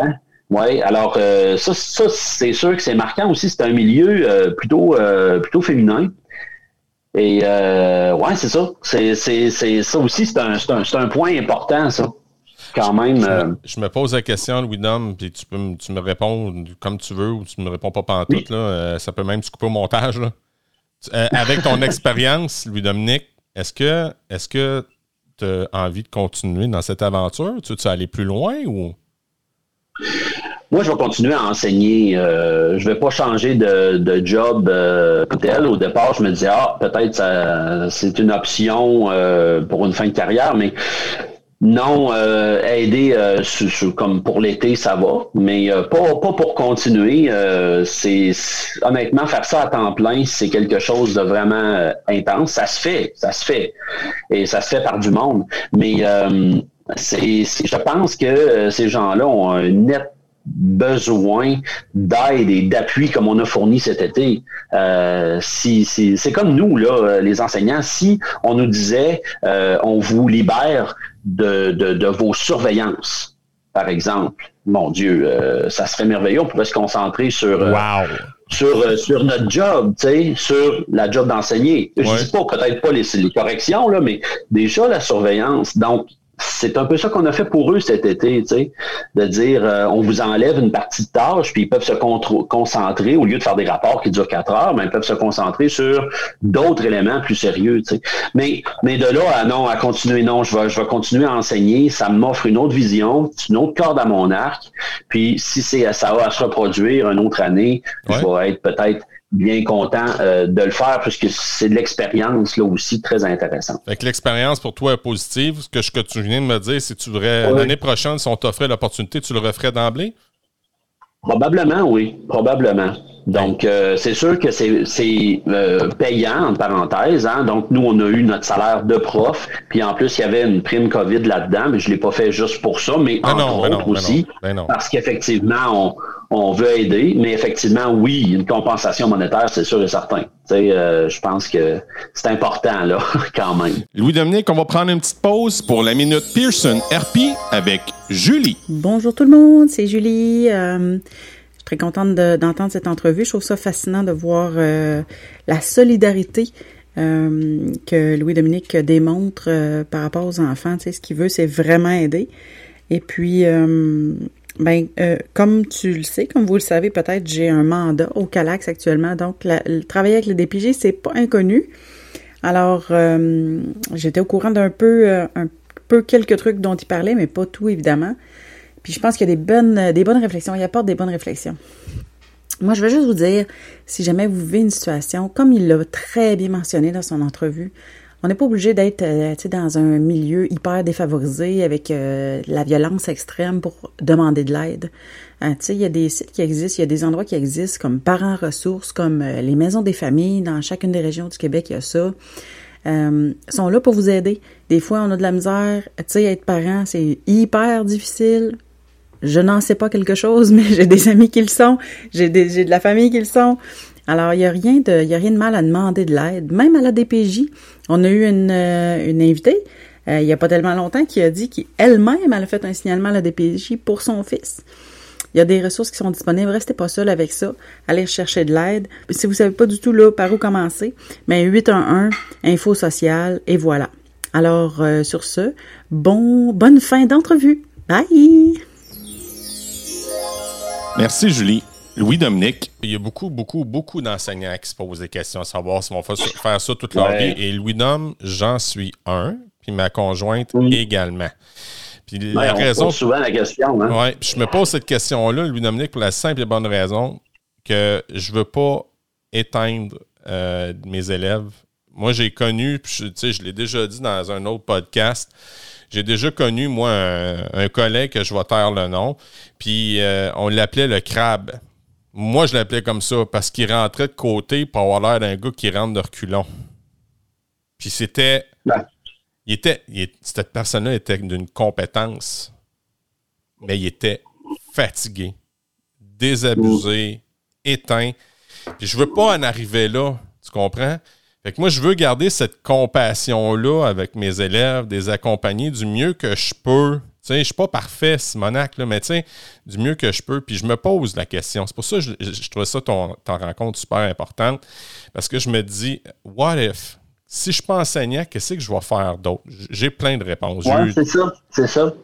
Ouais, alors ça, ça c'est sûr que c'est marquant aussi. C'est un milieu plutôt plutôt féminin. Et ouais, c'est ça. C'est, c'est, c'est ça aussi. C'est un, c'est un, c'est un point important ça quand même. Euh, je, me, pose la question, Louis-Dom, puis tu, peux, tu me réponds comme tu veux ou tu me réponds pas pendant tout. Là, euh, ça peut même se couper au montage. Là. Euh, avec ton expérience, Louis-Dominique, est-ce que est-ce que tu as envie de continuer dans cette aventure? Tu veux aller plus loin ou? Moi, je vais continuer à enseigner. Je je vais pas changer de, job tel. Au départ, je me disais, ah, peut-être c'est une option pour une fin de carrière, mais non, euh, aider euh, comme pour l'été, ça va, mais euh, pas, pas pour continuer. Euh, c'est honnêtement faire ça à temps plein, c'est quelque chose de vraiment intense. Ça se fait, ça se fait, et ça se fait par du monde. Mais je pense que ces gens-là ont un net besoin d'aide et d'appui comme on a fourni cet été. si, c'est comme nous, là, les enseignants, si on nous disait on vous libère de, de, vos surveillances, par exemple. Mon Dieu, euh, ça serait merveilleux. On pourrait se concentrer sur, euh, sur, euh, sur notre job, sur la job d'enseigner. Je dis pas peut-être pas les, les corrections, là, mais déjà la surveillance. Donc, c'est un peu ça qu'on a fait pour eux cet été, tu sais, de dire euh, on vous enlève une partie de tâche, puis ils peuvent se concentrer, au lieu de faire des rapports qui durent quatre heures, mais ils peuvent se concentrer sur d'autres éléments plus sérieux. Tu sais. Mais, mais de là à non, à continuer, non, je vais, je vais continuer à enseigner, ça m'offre une autre vision, une autre corde à mon arc. Puis si c'est ça va à se reproduire une autre année, je vais être peut-être bien content euh, de le faire puisque c'est de l'expérience là aussi très intéressante. Fait l'expérience pour toi est positive. Ce que, que tu viens de me dire, c'est que tu voudrais l'année prochaine, si on t'offrait l'opportunité, tu le referais d'emblée? Probablement, oui. Probablement. Donc, euh, c'est sûr que c'est euh, payant, en parenthèse. Hein? Donc, nous, on a eu notre salaire de prof. Puis, en plus, il y avait une prime COVID là-dedans. Mais je ne l'ai pas fait juste pour ça, mais ben entre ben autres ben aussi. parce qu'effectivement, on, on, veut aider. Mais effectivement, oui, une compensation monétaire, c'est sûr et certain. Euh, je pense que c'est important, là, quand même. Louis-Dominique, on va prendre une petite pause pour la minute Pearson RP avec Julie. Bonjour tout le monde, c'est Julie. Euh, très contente d'entendre cette entrevue. Je trouve ça fascinant de voir euh, la solidarité euh, que Louis-Dominique démontre euh, par rapport aux enfants. Tu sais, ce qu'il veut, c'est vraiment aider. Et puis, ben, comme tu le sais, comme vous le savez peut-être, j'ai un mandat au Calax actuellement. Donc, le travailler avec le DPG, c'est pas inconnu. Alors, j'étais au courant d'un peu, un peu quelques trucs dont il parlait, mais pas tout évidemment. Puis je pense qu'il y a des bonnes, des bonnes réflexions. Il apporte des bonnes réflexions. Moi, je veux juste vous dire, si jamais vous vivez une situation, comme il l'a très bien mentionné dans son entrevue, on n'est pas obligé d'être euh, dans un milieu hyper défavorisé avec euh, la violence extrême pour demander de l'aide. Euh, il y a des sites qui existent, il y a des endroits qui existent comme Parents Ressources, comme les maisons des familles. Dans chacune des régions du Québec, il y a ça. Sont là pour vous aider. Des fois, on a de la misère. Tu sais, être parent, c'est hyper difficile. Je n'en sais pas quelque chose, mais j'ai des amis qui le sont. J'ai de la famille qui le sont. Alors, il n'y a, rien de, a rien de mal à demander de l'aide. Même à la DPJ, on a eu une, euh, invitée, euh, il n'y a pas tellement longtemps, qui a dit qu'elle-même, elle a fait un signalement à la DPJ pour son fils. Il y a des ressources qui sont disponibles. Restez pas seul avec ça. Allez chercher de l'aide. Si vous savez pas du tout là par où commencer, mais 811 info sociale et voilà. Alors euh, sur ce, bon bonne fin d'entrevue. Bye. Merci Julie. Louis-Dominique. Il y a beaucoup, beaucoup, beaucoup d'enseignants qui se posent des questions à savoir s'ils vont faire ça toute leur vie. Et Louis-Dom, j'en suis un, puis ma conjointe également. Puis la raison. Pose souvent la question. Hein? Ouais, je me pose cette question-là, Louis-Dominique, pour la simple et bonne raison que je veux pas éteindre euh, mes élèves. Moi, j'ai connu, puis je, je l'ai déjà dit dans un autre podcast, j'ai déjà connu, moi, un, collègue que je vais taire le nom, puis euh, on l'appelait le crabe. Moi, je l'appelais comme ça parce qu'il rentrait de côté pour avoir l'air d'un gars qui rentre de reculons. Puis c'était. Il était. cette personne-là était d'une compétence, mais il était fatigué, désabusé, éteint. Puis je veux pas en arriver là, tu comprends? Fait que moi, je veux garder cette compassion-là avec mes élèves, des accompagner du mieux que je peux je ne suis pas parfait, Simonac, là, mais du mieux que je peux. Puis je me pose la question. C'est pour ça que je, je trouve ça ton, rencontre super importante. Parce que je me dis, what if? Si je suis pas enseignant, qu'est-ce que je vais faire d'autre? J'ai plein de réponses. Oui, c'est ça, c'est ça.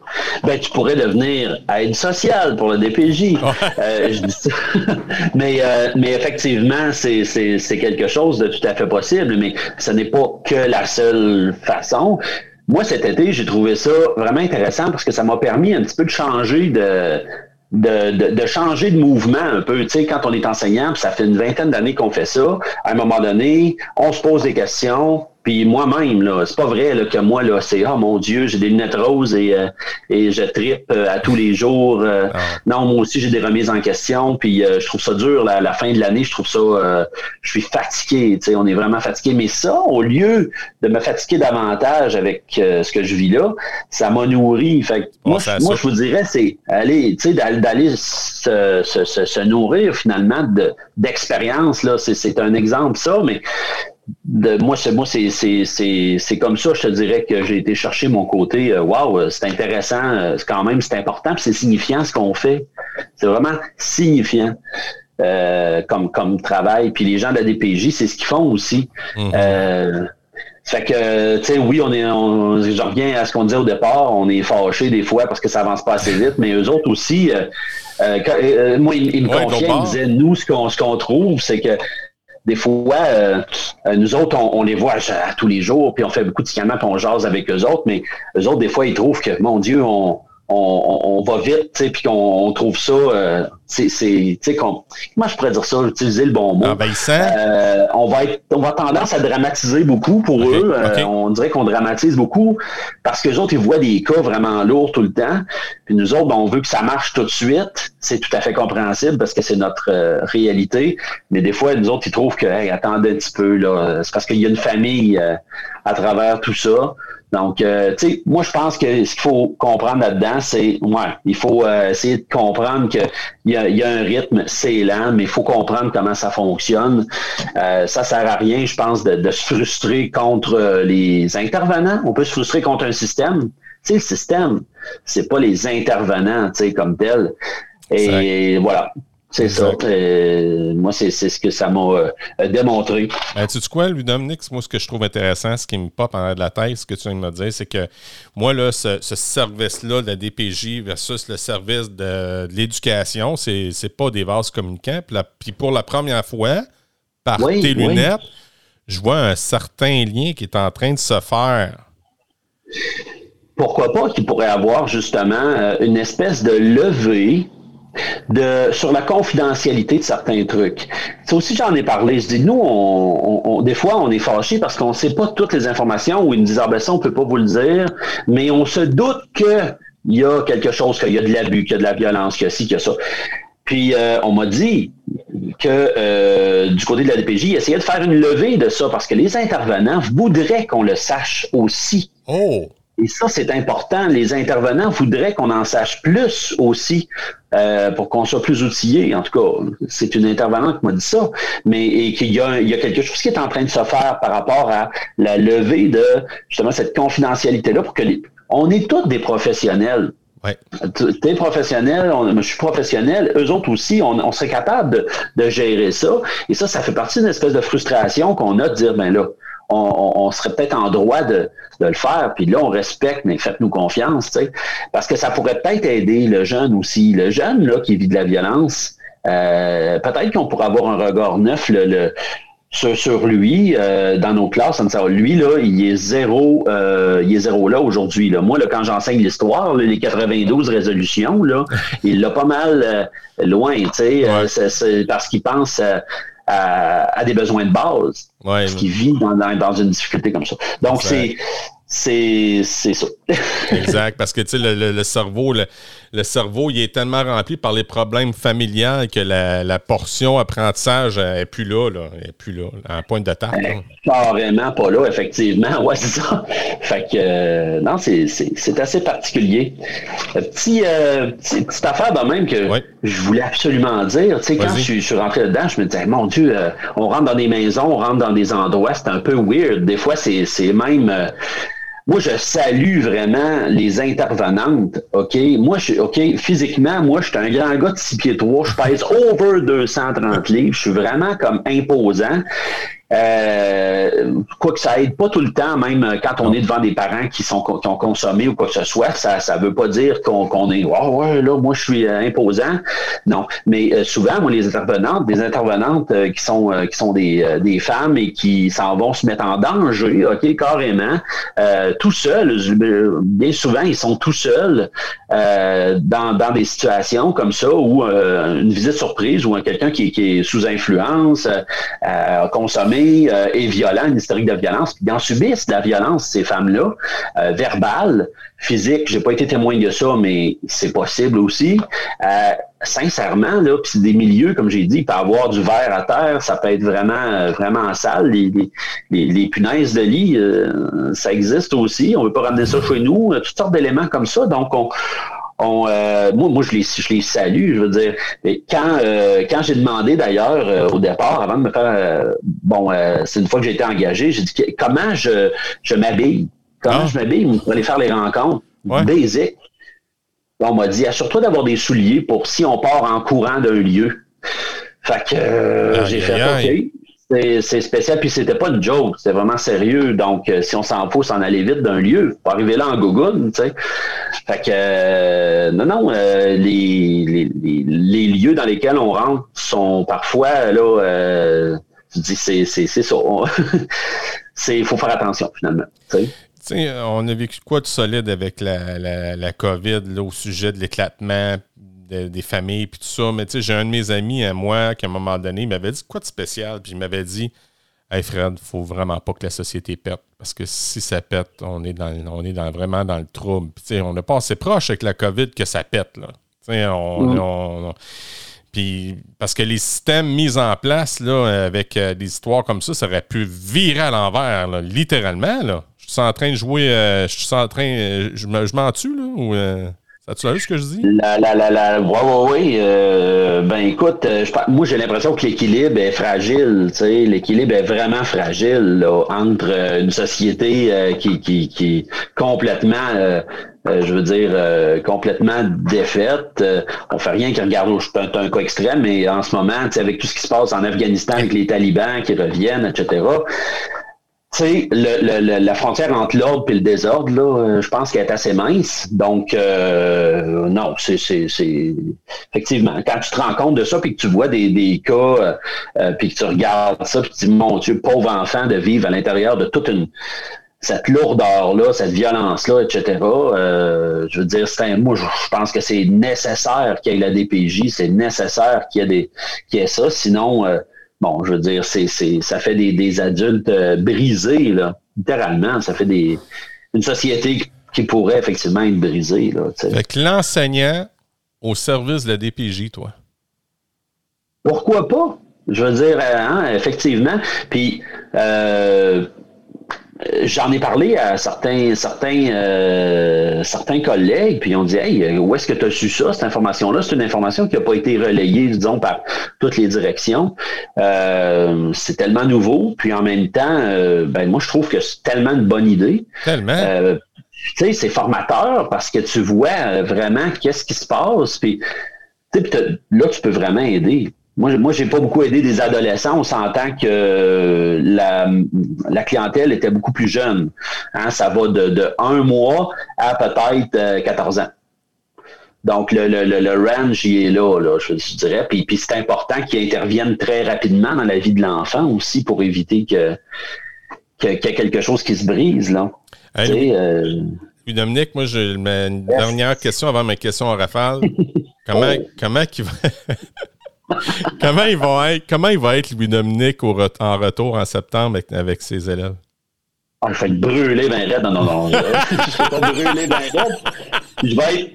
Ben, tu pourrais devenir aide sociale pour le DPJ. Euh, je dis ça. mais, euh, mais effectivement, c'est quelque chose de tout à fait possible, mais ce n'est pas que la seule façon. Moi, cet été, j'ai trouvé ça vraiment intéressant parce que ça m'a permis un petit peu de changer de, de, de, changer de mouvement un peu. Tu sais, quand on est enseignant, ça fait une vingtaine d'années qu'on fait ça, à un moment donné, on se pose des questions, puis moi-même, là, c'est pas vrai là, que moi, là, c'est oh mon Dieu, j'ai des lunettes roses et, euh, et je tripe euh, à tous les jours. Euh. Ah. Non, moi aussi, j'ai des remises en question, puis je trouve ça dur la, la fin de l'année, je trouve ça je suis fatigué, tu sais, on est vraiment fatigué. Mais ça, au lieu de me fatiguer davantage avec ce que je vis là, ça m'a nourri. Fait moi, je, moi, je vous dirais, c'est aller, tu sais, d'aller se, se, se, nourrir finalement d'expérience. là, c'est un exemple, ça, mais de, moi, c'est moi, c'est comme ça, je te dirais que j'ai été chercher mon côté euh, Waouh, c'est intéressant, euh, c'est quand même, c'est important, c'est signifiant ce qu'on fait. C'est vraiment signifiant. Euh, comme, comme travail. Puis les gens de la DPJ, c'est ce qu'ils font aussi. Mhm. Euh, fait que, tu sais, oui, on est, on, je reviens à ce qu'on disait au départ, on est fâché des fois parce que ça avance pas assez vite, mais eux autres aussi, moi, ils, me confiaient, ils disaient, nous, ce qu'on ce qu'on trouve, c'est que des fois, euh, nous autres, on, les voit tous les jours, puis on fait beaucoup de scannements, puis on jase avec eux autres, mais eux autres, des fois, ils trouvent que, mon Dieu, on, on, va vite, puis qu'on trouve ça, euh, c'est, c'est, comment je pourrais dire ça, utiliser le bon mot? Euh, on va être, on va tendance à dramatiser beaucoup pour eux. Euh, on dirait qu'on dramatise beaucoup parce que les autres, ils voient des cas vraiment lourds tout le temps. Puis nous autres, ben, on veut que ça marche tout de suite. C'est tout à fait compréhensible parce que c'est notre réalité. Mais des fois, nous autres, ils trouvent que, hey, attendez un petit peu, là. C'est parce qu'il y a une famille à travers tout ça. Donc, euh, tu sais, moi, je pense que ce qu'il faut comprendre là-dedans, c'est, ouais, il faut euh, essayer de comprendre qu'il y a, y a un rythme, c'est lent, mais il faut comprendre comment ça fonctionne. Euh, ça sert à rien, je pense, de, de, se frustrer contre les intervenants. On peut se frustrer contre un système. Tu sais, le système, c'est pas les intervenants, tu sais, comme tel. Et voilà. C'est ça. Euh, moi, c'est ce que ça m'a euh, démontré. Ben, tu sais quoi, lui, Dominique, moi, ce que je trouve intéressant, ce qui me pop en de la tête, ce que tu viens de me dire, c'est que moi, là, ce, service-là de la DPJ versus le service de, l'éducation, c'est pas des vases communicants. Puis, pour la première fois, par tes lunettes, je vois un certain lien qui est en train de se faire. Pourquoi pas qu'il pourrait avoir justement euh, une espèce de levée de sur la confidentialité de certains trucs. C'est aussi j'en ai parlé. Je dis nous, on, des fois, on est fâché parce qu'on ne sait pas toutes les informations ou ils nous disent ah ben ça, on peut pas vous le dire, mais on se doute que il y a quelque chose, qu'il y a de l'abus, qu'il y a de la violence, qu'il y a ci, qu'il y a ça. Puis euh, on m'a dit que euh, du côté de la DPJ, il essayait de faire une levée de ça parce que les intervenants voudraient qu'on le sache aussi. Oh! Et ça, c'est important. Les intervenants voudraient qu'on en sache plus aussi euh, pour qu'on soit plus outillés. En tout cas, c'est une intervenante qui m'a dit ça. Mais et qu'il y a, il y a quelque chose qui est en train de se faire par rapport à la levée de justement cette confidentialité-là pour que les, on est tous des professionnels. Ouais. T'es professionnel, je suis professionnel, eux autres aussi, on, serait capable de, gérer ça. Et ça, ça fait partie d'une espèce de frustration qu'on a de dire, ben là, on, serait peut-être en droit de, le faire, puis là, on respecte, mais faites-nous confiance, tu sais. Parce que ça pourrait peut-être aider le jeune aussi. Le jeune, là, qui vit de la violence, euh, peut-être qu'on pourrait avoir un regard neuf, le, sur, lui euh, dans nos classes. Lui, là, il est zéro, euh, il est zéro là aujourd'hui. Là. Moi, là, quand j'enseigne l'histoire, les 92 résolutions, là, il l'a pas mal euh, loin, tu sais, parce qu'il pense à, des besoins de base. Parce qu'il vit dans, dans, une difficulté comme ça. Donc, c'est c'est ça. exact, parce que tu sais, le, le, cerveau, le, le, cerveau, il est tellement rempli par les problèmes familiaux que la, la portion apprentissage n'est plus là, là, est plus là, en point de table. Eh, carrément pas là, effectivement, ouais, c'est ça. Fait que, euh, non, c'est assez particulier. Petit, euh, petite affaire de même que je voulais absolument dire, tu sais, quand je, suis rentré dedans, je me disais, mon Dieu, euh, on rentre dans des maisons, on rentre dans des endroits, c'est un peu weird. Des fois, c'est même moi, je salue vraiment les intervenantes, OK? Moi, je, OK, physiquement, moi, je suis un grand gars de 6 pieds 3, je pèse over 230 livres, je suis vraiment comme imposant. Euh, quoi que ça aide pas tout le temps, même quand on est devant des parents qui sont qui ont consommé ou quoi que ce soit, ça ça veut pas dire qu'on est oh ouais là moi je suis euh, imposant. Non, mais euh, souvent moi les intervenantes, des intervenantes euh, qui sont qui sont des, des femmes et qui s'en vont se mettre en danger, ok carrément, tout seuls. Bien souvent ils sont tout seuls dans dans des situations comme ça où une visite surprise ou quelqu'un qui, qui, est sous influence a consommé euh, et violent, une historique de violence, puis en subissent de la violence, ces femmes-là, euh, verbale, physique, j'ai pas été témoin de ça, mais c'est possible aussi. Euh, sincèrement, là, puis c'est des milieux, comme j'ai dit, avoir du verre à terre, ça peut être vraiment, vraiment sale. Les, les, punaises de lit, ça existe aussi. On veut pas ramener ça chez nous, toutes sortes d'éléments comme ça. Donc, on, euh, moi, moi je, les, je les salue, je veux dire. quand euh, quand j'ai demandé d'ailleurs euh, au départ, avant de me faire bon, c'est une fois que j'ai été engagé, j'ai dit comment je, je m'habille, comment ah. je m'habille? Pour aller faire les rencontres. Basic. On m'a dit assure-toi d'avoir des souliers pour si on part en courant d'un lieu. Fait que j'ai fait OK. C'est spécial, puis c'était pas une joke, c'était vraiment sérieux. Donc, euh, si on s'en fout, s'en aller vite d'un lieu, pas arriver là en Google, tu sais. Fait que, euh, non, non, euh, les, les, les, lieux dans lesquels on rentre sont parfois, là, tu dis, c'est ça. Il faut faire attention, finalement. Tu sais. on a vécu quoi de solide avec la, la, la COVID là, au sujet de l'éclatement des familles, puis tout ça. Mais tu sais, j'ai un de mes amis à moi qui, à un moment donné, m'avait dit quoi de spécial, puis il m'avait dit Hey Fred, faut vraiment pas que la société pète. Parce que si ça pète, on est, dans, on est dans, vraiment dans le trouble. Puis, on n'est pas assez proche avec la COVID que ça pète. Là. Mm. On, puis, parce que les systèmes mis en place là, avec euh, des histoires comme ça, ça aurait pu virer à l'envers, littéralement. Là. Je suis en train de jouer. Euh, je suis en train. Euh, je m'en tue, là? Ou, As-tu vu ce que je dis? La, la, la, la, ouais, ouais, ouais. Euh, ben écoute, euh, je, moi j'ai l'impression que l'équilibre est fragile. Tu sais, l'équilibre est vraiment fragile là, entre euh, une société euh, qui, qui, qui est complètement, je veux dire, complètement défaite. on fait rien qui regarde. C'est un, un, cas extrême, mais en ce moment, tu sais, avec tout ce qui se passe en Afghanistan, avec les talibans qui reviennent, etc tu sais, la frontière entre l'ordre et le désordre, là, euh, je pense qu'elle est assez mince. Donc, euh, non, c'est, effectivement, quand tu te rends compte de ça, puis que tu vois des, des cas, euh, puis que tu regardes ça, puis tu dis, mon Dieu, pauvre enfant de vivre à l'intérieur de toute une cette lourdeur-là, cette violence-là, etc. Euh, je veux dire, c'est moi, je, pense que c'est nécessaire qu'il y ait la DPJ, c'est nécessaire qu'il y ait des, qu'il y ait ça. Sinon, euh, bon, je veux dire, c'est, c'est, ça fait des, des adultes euh, brisés, là, littéralement. Ça fait des, une société qui pourrait effectivement être brisée. Là, fait que l'enseignant au service de la DPJ, toi? Pourquoi pas? Je veux dire, hein, effectivement. Puis, euh, J'en ai parlé à certains certains euh, certains collègues, puis ils ont dit Hey, où est-ce que tu as su ça, cette information-là? C'est une information qui n'a pas été relayée, disons, par toutes les directions. Euh, c'est tellement nouveau, puis en même temps, euh, ben moi je trouve que c'est tellement une bonne idée. Tellement. tu sais, c'est formateur parce que tu vois vraiment qu'est-ce qui se passe, puis là, tu peux vraiment aider. Moi, moi, j'ai pas beaucoup aidé des adolescents. On s'entend que la, la, clientèle était beaucoup plus jeune. Hein, ça va de, de un mois à peut-être 14 euh, ans. Donc, le, le, le, range, il est là, là je, dirais. Puis, puis c'est important qu'il intervienne très rapidement dans la vie de l'enfant aussi pour éviter que, qu'il y ait quelque chose qui se brise. Là. Euh, Dominique, moi, j'ai une dernière question avant ma question à rafale. comment, oh. comment il va... comment, il va être, comment il va être, Louis-Dominique, en retour en septembre avec, ses élèves? Ah, je vais être brûlé ben raide. Non, non, non. je vais pas brûler ben raide. Je vais être,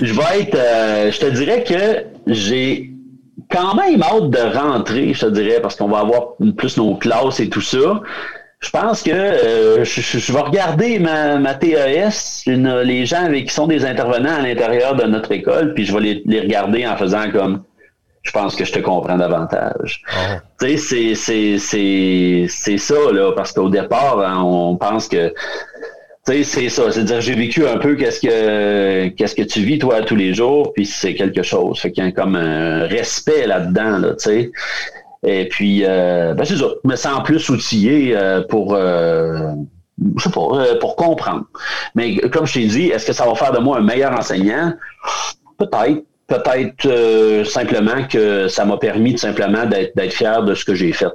je vais être, euh, je te dirais que j'ai quand même hâte de rentrer, je te dirais, parce qu'on va avoir plus nos classes et tout ça. Je pense que euh, je, vais regarder ma, ma TES, les gens avec qui sont des intervenants à l'intérieur de notre école, puis je vais les, les regarder en faisant comme je pense que je te comprends davantage. Ah. Tu sais, c'est ça, là, parce qu'au départ, hein, on pense que tu sais, c'est ça. C'est-à-dire, j'ai vécu un peu qu'est-ce que qu'est-ce que tu vis, toi, tous les jours, puis c'est quelque chose. Fait qu'il y a comme un respect là-dedans, là, tu sais. Et puis, euh, ben c'est ça. Je me sens plus outillé euh, pour, euh, je sais pas, euh, pour comprendre. Mais comme je t'ai dit, est-ce que ça va faire de moi un meilleur enseignant? Peut-être peut-être euh, simplement que ça m'a permis de simplement d'être fier de ce que j'ai fait.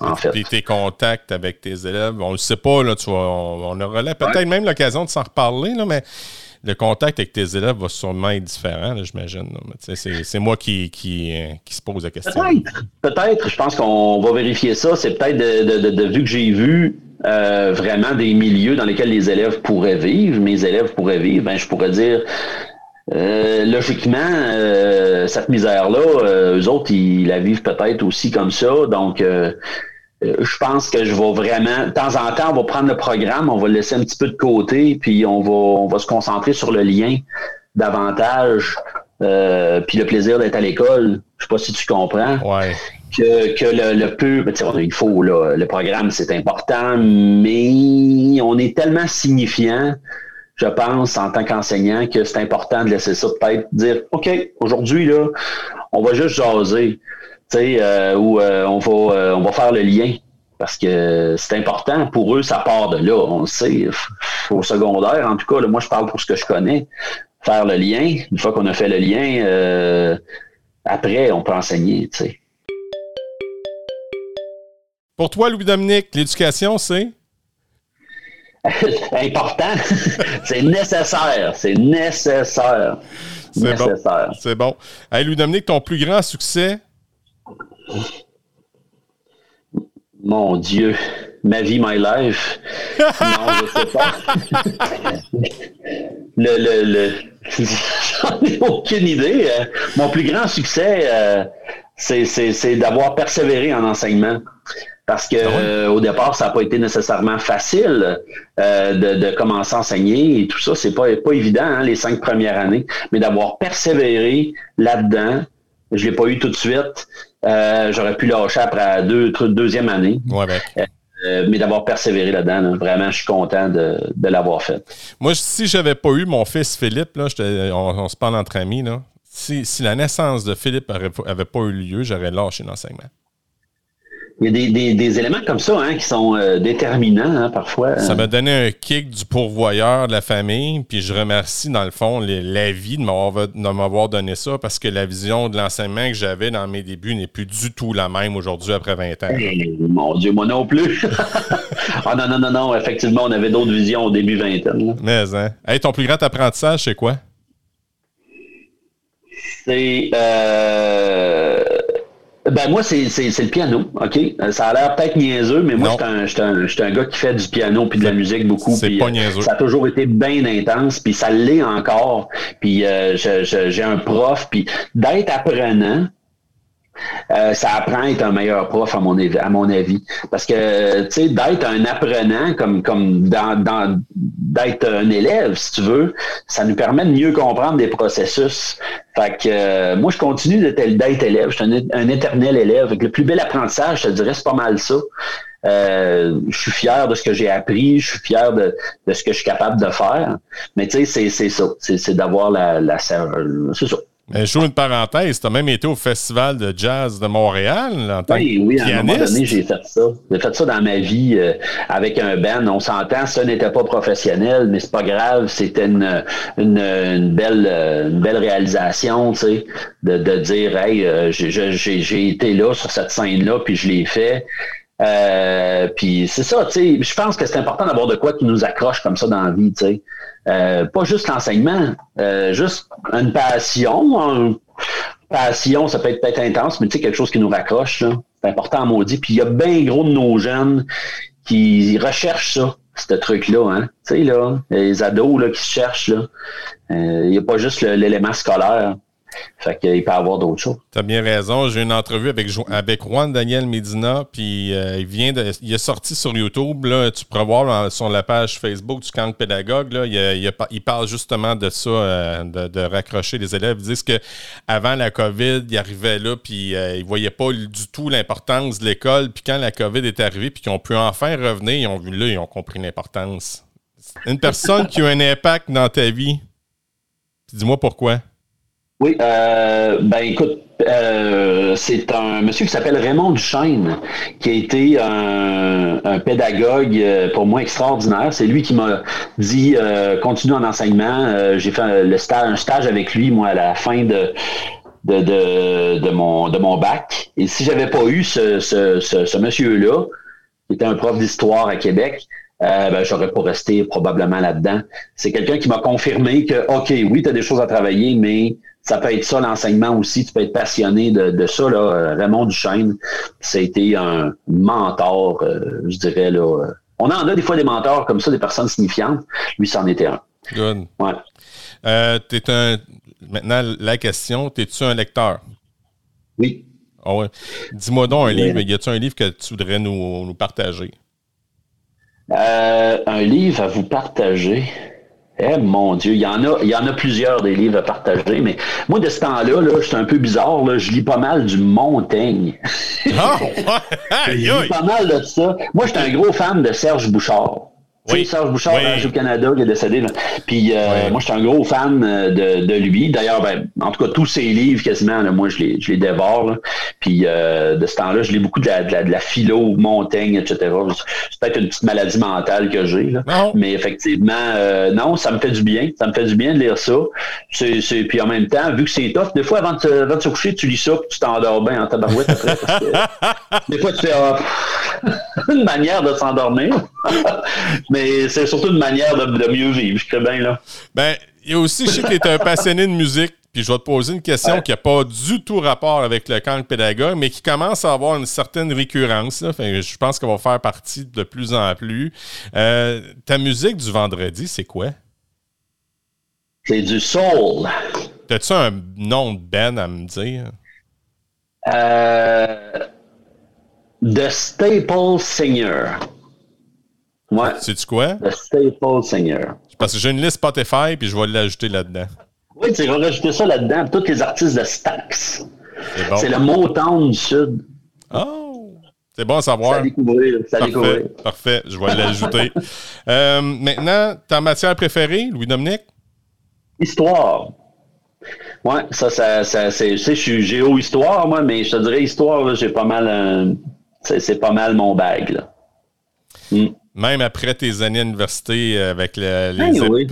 En fait. tes contacts avec tes élèves, on ne le sait pas, là, tu vois, on, aura peut-être même l'occasion de s'en reparler, là, mais le contact avec tes élèves va sûrement être différent, j'imagine. C'est moi qui, qui, qui, se pose la question. Peut-être, peut-être. Je pense qu'on va vérifier ça. C'est peut-être de, de, vu que j'ai vu euh, vraiment des milieux dans lesquels les élèves pourraient vivre, mes élèves pourraient vivre, ben, je pourrais dire euh, logiquement, euh, cette misère-là, euh, eux autres, ils la vivent peut-être aussi comme ça. Donc, je pense que je vais vraiment, de temps en temps, on va prendre le programme, on va le laisser un petit peu de côté, puis on va, on va se concentrer sur le lien davantage, puis le plaisir d'être à l'école. Je sais pas si tu comprends. Ouais. Que, que le, le peu, ben, il faut, là, le programme, c'est important, mais on est tellement signifiant je pense, en tant qu'enseignant, que c'est important de laisser ça peut-être dire OK, aujourd'hui, là, on va juste jaser. Tu sais, euh, ou euh, on va euh, on va faire le lien. Parce que c'est important. Pour eux, ça part de là. On le sait. Au secondaire, en tout cas, moi, je parle pour ce que je connais. Faire le lien. Une fois qu'on a fait le lien, après, on peut enseigner, tu sais. Pour toi, Louis-Dominique, l'éducation, c'est? Important. c'est nécessaire. C'est nécessaire. C'est bon. C'est bon. Hey, Louis-Dominique, ton plus grand succès? Mon Dieu. Ma vie, my life. non, je sais pas. le, le, le... J'en ai aucune idée. Euh, mon plus grand succès, euh, c'est d'avoir persévéré en enseignement. Parce que ah euh, au départ, ça n'a pas été nécessairement facile euh, de, commencer à enseigner et tout ça. C'est pas, pas évident, hein, les cinq premières années. Mais d'avoir persévéré là-dedans, je ne l'ai pas eu tout de suite. Euh, j'aurais pu lâcher après deux, deuxième année. mais d'avoir persévéré là-dedans, vraiment, je suis content de, l'avoir fait. Moi, si j'avais pas eu mon fils Philippe, là, on, se parle entre amis, si, la naissance de Philippe n'avait pas eu lieu, j'aurais lâché l'enseignement. Il y a des, des, éléments comme ça hein, qui sont euh, déterminants hein, parfois. Ça m'a donné un kick du pourvoyeur de la famille, puis je remercie dans le fond la vie de m'avoir donné ça parce que la vision de l'enseignement que j'avais dans mes débuts n'est plus du tout la même aujourd'hui après 20 ans. Eh, mon Dieu, moi non plus. ah non, non, non, non, effectivement, on avait d'autres visions au début vingtaine. Mais, hein. Hey, ton plus grand apprentissage, c'est quoi? C'est. Euh ben moi, c'est, le piano, OK? Euh, ça a l'air peut-être niaiseux, mais moi, je suis un, un, gars qui fait du piano puis de la musique beaucoup. C'est pas euh, niaiseux. Ça a toujours été bien intense, puis ça l'est encore. Puis euh, j'ai un prof, puis d'être apprenant, euh, ça apprend à être un meilleur prof, à mon, avis. Parce que, tu sais, d'être un apprenant, comme, comme dans, dans d'être un élève, si tu veux, ça nous permet de mieux comprendre des processus. Fait que, euh, moi, je continue d'être, élève. Je suis un, éternel élève. le plus bel apprentissage, je te dirais, c'est pas mal ça. Euh, je suis fier de ce que j'ai appris, je suis fier de, de, ce que je suis capable de faire. Mais tu sais, c'est, ça. C'est, c'est d'avoir la, la c'est ça. Mais je joue une parenthèse, tu as même été au Festival de jazz de Montréal en tant oui, oui, à un moment donné, j'ai fait ça. J'ai fait ça dans ma vie euh, avec un band. On s'entend, ça n'était pas professionnel, mais c'est pas grave. C'était une, une, belle, une belle réalisation, tu sais, de, de dire, hey, euh, j'ai été là sur cette scène-là, puis je l'ai fait. Euh, puis c'est ça, tu sais, je pense que c'est important d'avoir de quoi qui nous accroche comme ça dans la vie, tu sais. Euh, pas juste l'enseignement, euh, juste une passion. Une passion, ça peut être peut-être intense, mais tu sais, quelque chose qui nous raccroche, c'est important à maudit. Puis il y a bien gros de nos jeunes qui recherchent ça, ce truc-là, hein. Tu sais, là, les ados là, qui se cherchent, là. Il n'y a pas juste l'élément scolaire. Fait qu'il peut y avoir d'autres choses. Tu as bien raison. J'ai une entrevue avec, Juan Daniel Medina, puis euh, il vient de. Il est sorti sur YouTube. Là, tu pourras voir sur la page Facebook du camp pédagogue. Là, il, parle justement de ça, euh, de, raccrocher les élèves. Ils disent qu'avant la COVID, il arrivait là, puis euh, il ne voyaient pas du tout l'importance de l'école. Puis quand la COVID est arrivée, puis ont pu enfin revenir, ils ont vu là, ils ont compris l'importance. Une personne qui a un impact dans ta vie, dis-moi pourquoi. Oui, euh, ben écoute, euh, c'est un monsieur qui s'appelle Raymond Duchesne, qui a été un, pédagogue euh, pour moi extraordinaire. C'est lui qui m'a dit euh, continue en enseignement. J'ai fait le stage, un stage avec lui, moi, à la fin de, de, de, de mon, de mon bac. Et si j'avais pas eu ce, ce, ce, ce monsieur-là, qui était un prof d'histoire à Québec, euh, ben, j'aurais pas resté probablement là-dedans. C'est quelqu'un qui m'a confirmé que, OK, oui, tu as des choses à travailler, mais ça peut être ça, l'enseignement aussi. Tu peux être passionné de, de ça. Là. Euh, Raymond Duchesne, ça a été un mentor, euh, je dirais. Là. Euh. On en a des fois des mentors comme ça, des personnes signifiantes. Lui, c'en était un. Good. Ouais. es un... Maintenant, la question, es-tu un lecteur? Oui. Ah ouais. Dis-moi donc un livre. Y a-tu un livre que tu voudrais nous, nous partager? un livre à vous partager? Eh mon Dieu, il y en a, il y en a plusieurs des livres à partager, mais moi de ce temps-là, là, je suis un peu bizarre, là, je lis pas mal du Montaigne. Ah, je lis pas mal de ça. Moi, je suis un gros fan de Serge Bouchard. Oui. Serge Bouchard, oui. au Canada, qui est décédé. Puis euh, moi, je suis un gros fan euh, de, de lui. D'ailleurs, ben, en tout cas, tous ses livres, quasiment, là, moi, je les, je les dévore. Là. Puis euh, de ce temps-là, je lis beaucoup de la, de la, de la philo, Montaigne, etc. C'est peut-être une petite maladie mentale que j'ai. Mais effectivement, euh, non, ça me fait du bien. Ça me fait du bien de lire ça. C'est, c'est, puis en même temps, vu que c'est tough, des fois, avant de, te, avant de se coucher, tu lis ça, puis tu t'endors bien en tabarouette après. Parce que, des fois, tu fais ah, une manière de s'endormir. mais c'est surtout une manière de, mieux vivre, je crois bien, là. Ben, il y a aussi, je sais que tu es un passionné de musique, puis je vais te poser une question qui n'a pas du tout rapport avec le camp pédagogue, mais qui commence à avoir une certaine récurrence. je pense qu'elle va faire partie de plus en plus. Euh, ta musique du vendredi, c'est quoi? C'est du soul. T'as-tu un nom de Ben à me dire? Euh, The Staple Singer. Ouais. C'est-tu quoi? The Staple Singer. Parce que j'ai une liste Spotify puis je vais l'ajouter là-dedans. Oui, tu vas rajouter ça là-dedans. Tous les artistes de Stax. C'est bon. Le Motown du Sud. Oh! C'est bon à savoir. Ça à découvrir. Ça parfait, découvrir. Parfait, je vais l'ajouter. euh, maintenant, ta matière préférée, Louis-Dominique? Histoire. Ouais, ça, ça, ça c'est, je sais, je suis géo-histoire, moi, mais je te dirais histoire, j'ai pas mal un c'est pas mal mon bag. Là. Hmm. Même après tes années à l'université avec les. Ben oui.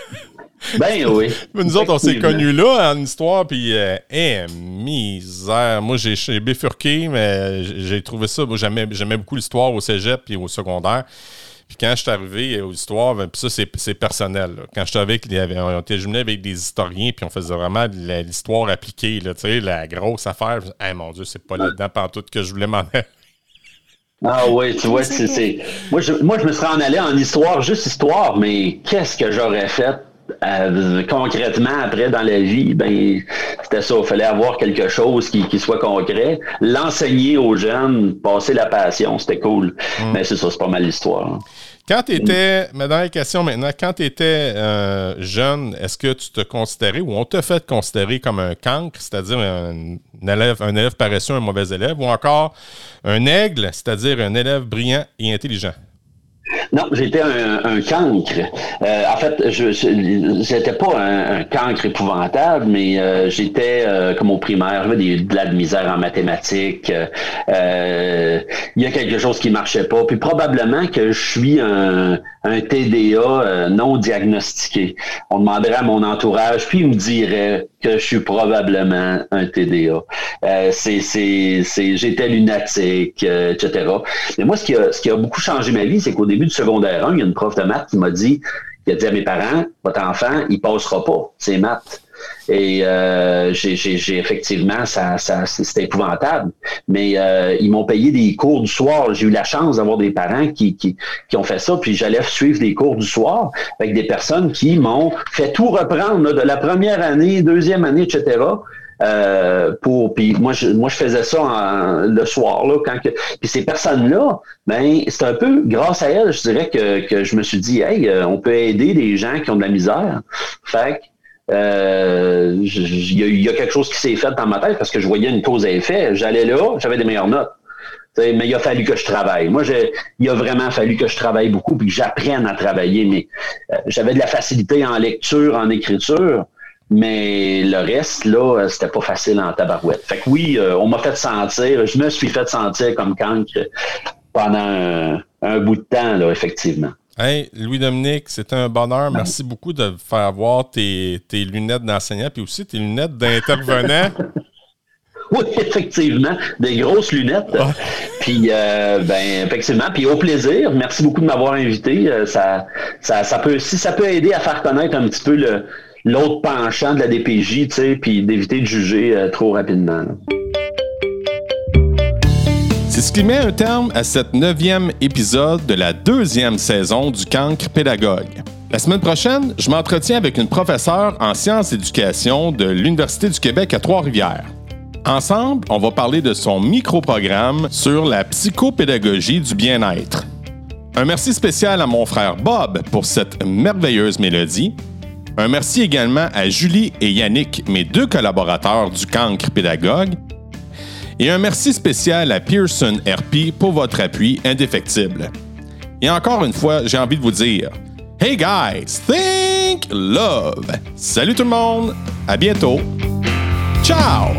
ben oui. Nous autres, on s'est connus là en histoire, puis euh, eh, misère. Moi, j'ai bifurqué, mais j'ai trouvé ça. Moi, j'aimais beaucoup l'histoire au cégep puis au secondaire. Puis quand je suis arrivé aux histoires, ben, puis ça, c'est personnel. Quand je suis avait, on était jumelés avec des historiens, puis on faisait vraiment l'histoire appliquée, là, la grosse affaire. Eh mon Dieu, c'est pas là-dedans tout que je voulais m'en aller. Ah oui, tu vois, c'est. Moi je, moi, je me serais en allé en histoire, juste histoire, mais qu'est-ce que j'aurais fait euh, concrètement après dans la vie, ben c'était ça. Il fallait avoir quelque chose qui, soit concret. L'enseigner aux jeunes, passer la passion, c'était cool. Mm. Mais c'est ça, c'est pas mal l'histoire. Quand tu étais, ma dernière question maintenant, quand tu étais euh, jeune, est-ce que tu te considérais ou on te fait considérer comme un cancre, c'est-à-dire un, élève, un élève paresseux, un mauvais élève, ou encore un aigle, c'est-à-dire un élève brillant et intelligent? Non, j'étais un, un, cancre. Euh, en fait, je n'étais pas un, cancre épouvantable, mais euh, j'étais euh, comme au primaire, j'avais de la misère en mathématiques. Il y a quelque chose qui marchait pas. Puis probablement que je suis un, un TDA non diagnostiqué. On demanderait à mon entourage, puis il me dirait que je suis probablement un TDA. c'est, c'est, j'étais lunatique, etc. Mais moi, ce qui a, ce qui a beaucoup changé ma vie, c'est qu'au début du secondaire 1, il y a une prof de maths qui m'a dit, il a dit à mes parents, votre enfant, il passera pas, c'est maths. Et euh, j'ai effectivement, ça, ça c'était épouvantable. Mais euh, ils m'ont payé des cours du soir. J'ai eu la chance d'avoir des parents qui, qui, qui, ont fait ça. Puis j'allais suivre des cours du soir avec des personnes qui m'ont fait tout reprendre de la première année, deuxième année, etc. Euh, pour puis moi je moi je faisais ça le soir là quand que, puis ces personnes là ben c'est un peu grâce à elles je dirais que, que je me suis dit hey euh, on peut aider des gens qui ont de la misère fait euh, il y, a quelque chose qui s'est fait dans ma tête parce que je voyais une cause à effet j'allais là j'avais des meilleures notes mais il a fallu que je travaille. Moi, il a vraiment fallu que je travaille beaucoup puis que j'apprenne à travailler. Mais j'avais de la facilité en lecture, en écriture. Mais le reste, là, euh, c'était pas facile en tabarouette. Fait que oui, euh, on m'a fait sentir, je me suis fait sentir comme cancre pendant un, bout de temps, là, effectivement. Hey, Louis-Dominique, c'était un bonheur. Merci beaucoup de faire voir tes, lunettes d'enseignant puis aussi tes lunettes d'intervenant. oui, effectivement, des grosses lunettes. Puis, euh, ben, effectivement, puis au plaisir. Merci beaucoup de m'avoir invité. Ça, ça, ça peut, si ça peut aider à faire connaître un petit peu le, l'autre penchant de la DPJ, tu sais, puis d'éviter de juger euh, trop rapidement. C'est ce qui met un terme à cette neuvième épisode de la deuxième saison du Cancre Pédagogue. La semaine prochaine, je m'entretiens avec une professeure en sciences d'éducation de l'Université du Québec à Trois-Rivières. Ensemble, on va parler de son micro-programme sur la psychopédagogie du bien-être. Un merci spécial à mon frère Bob pour cette merveilleuse mélodie un merci également à Julie et Yannick, mes deux collaborateurs du Cancre Pédagogue. Et un merci spécial à Pearson RP pour votre appui indéfectible. Et encore une fois, j'ai envie de vous dire Hey guys, think love! Salut tout le monde! À bientôt! Ciao!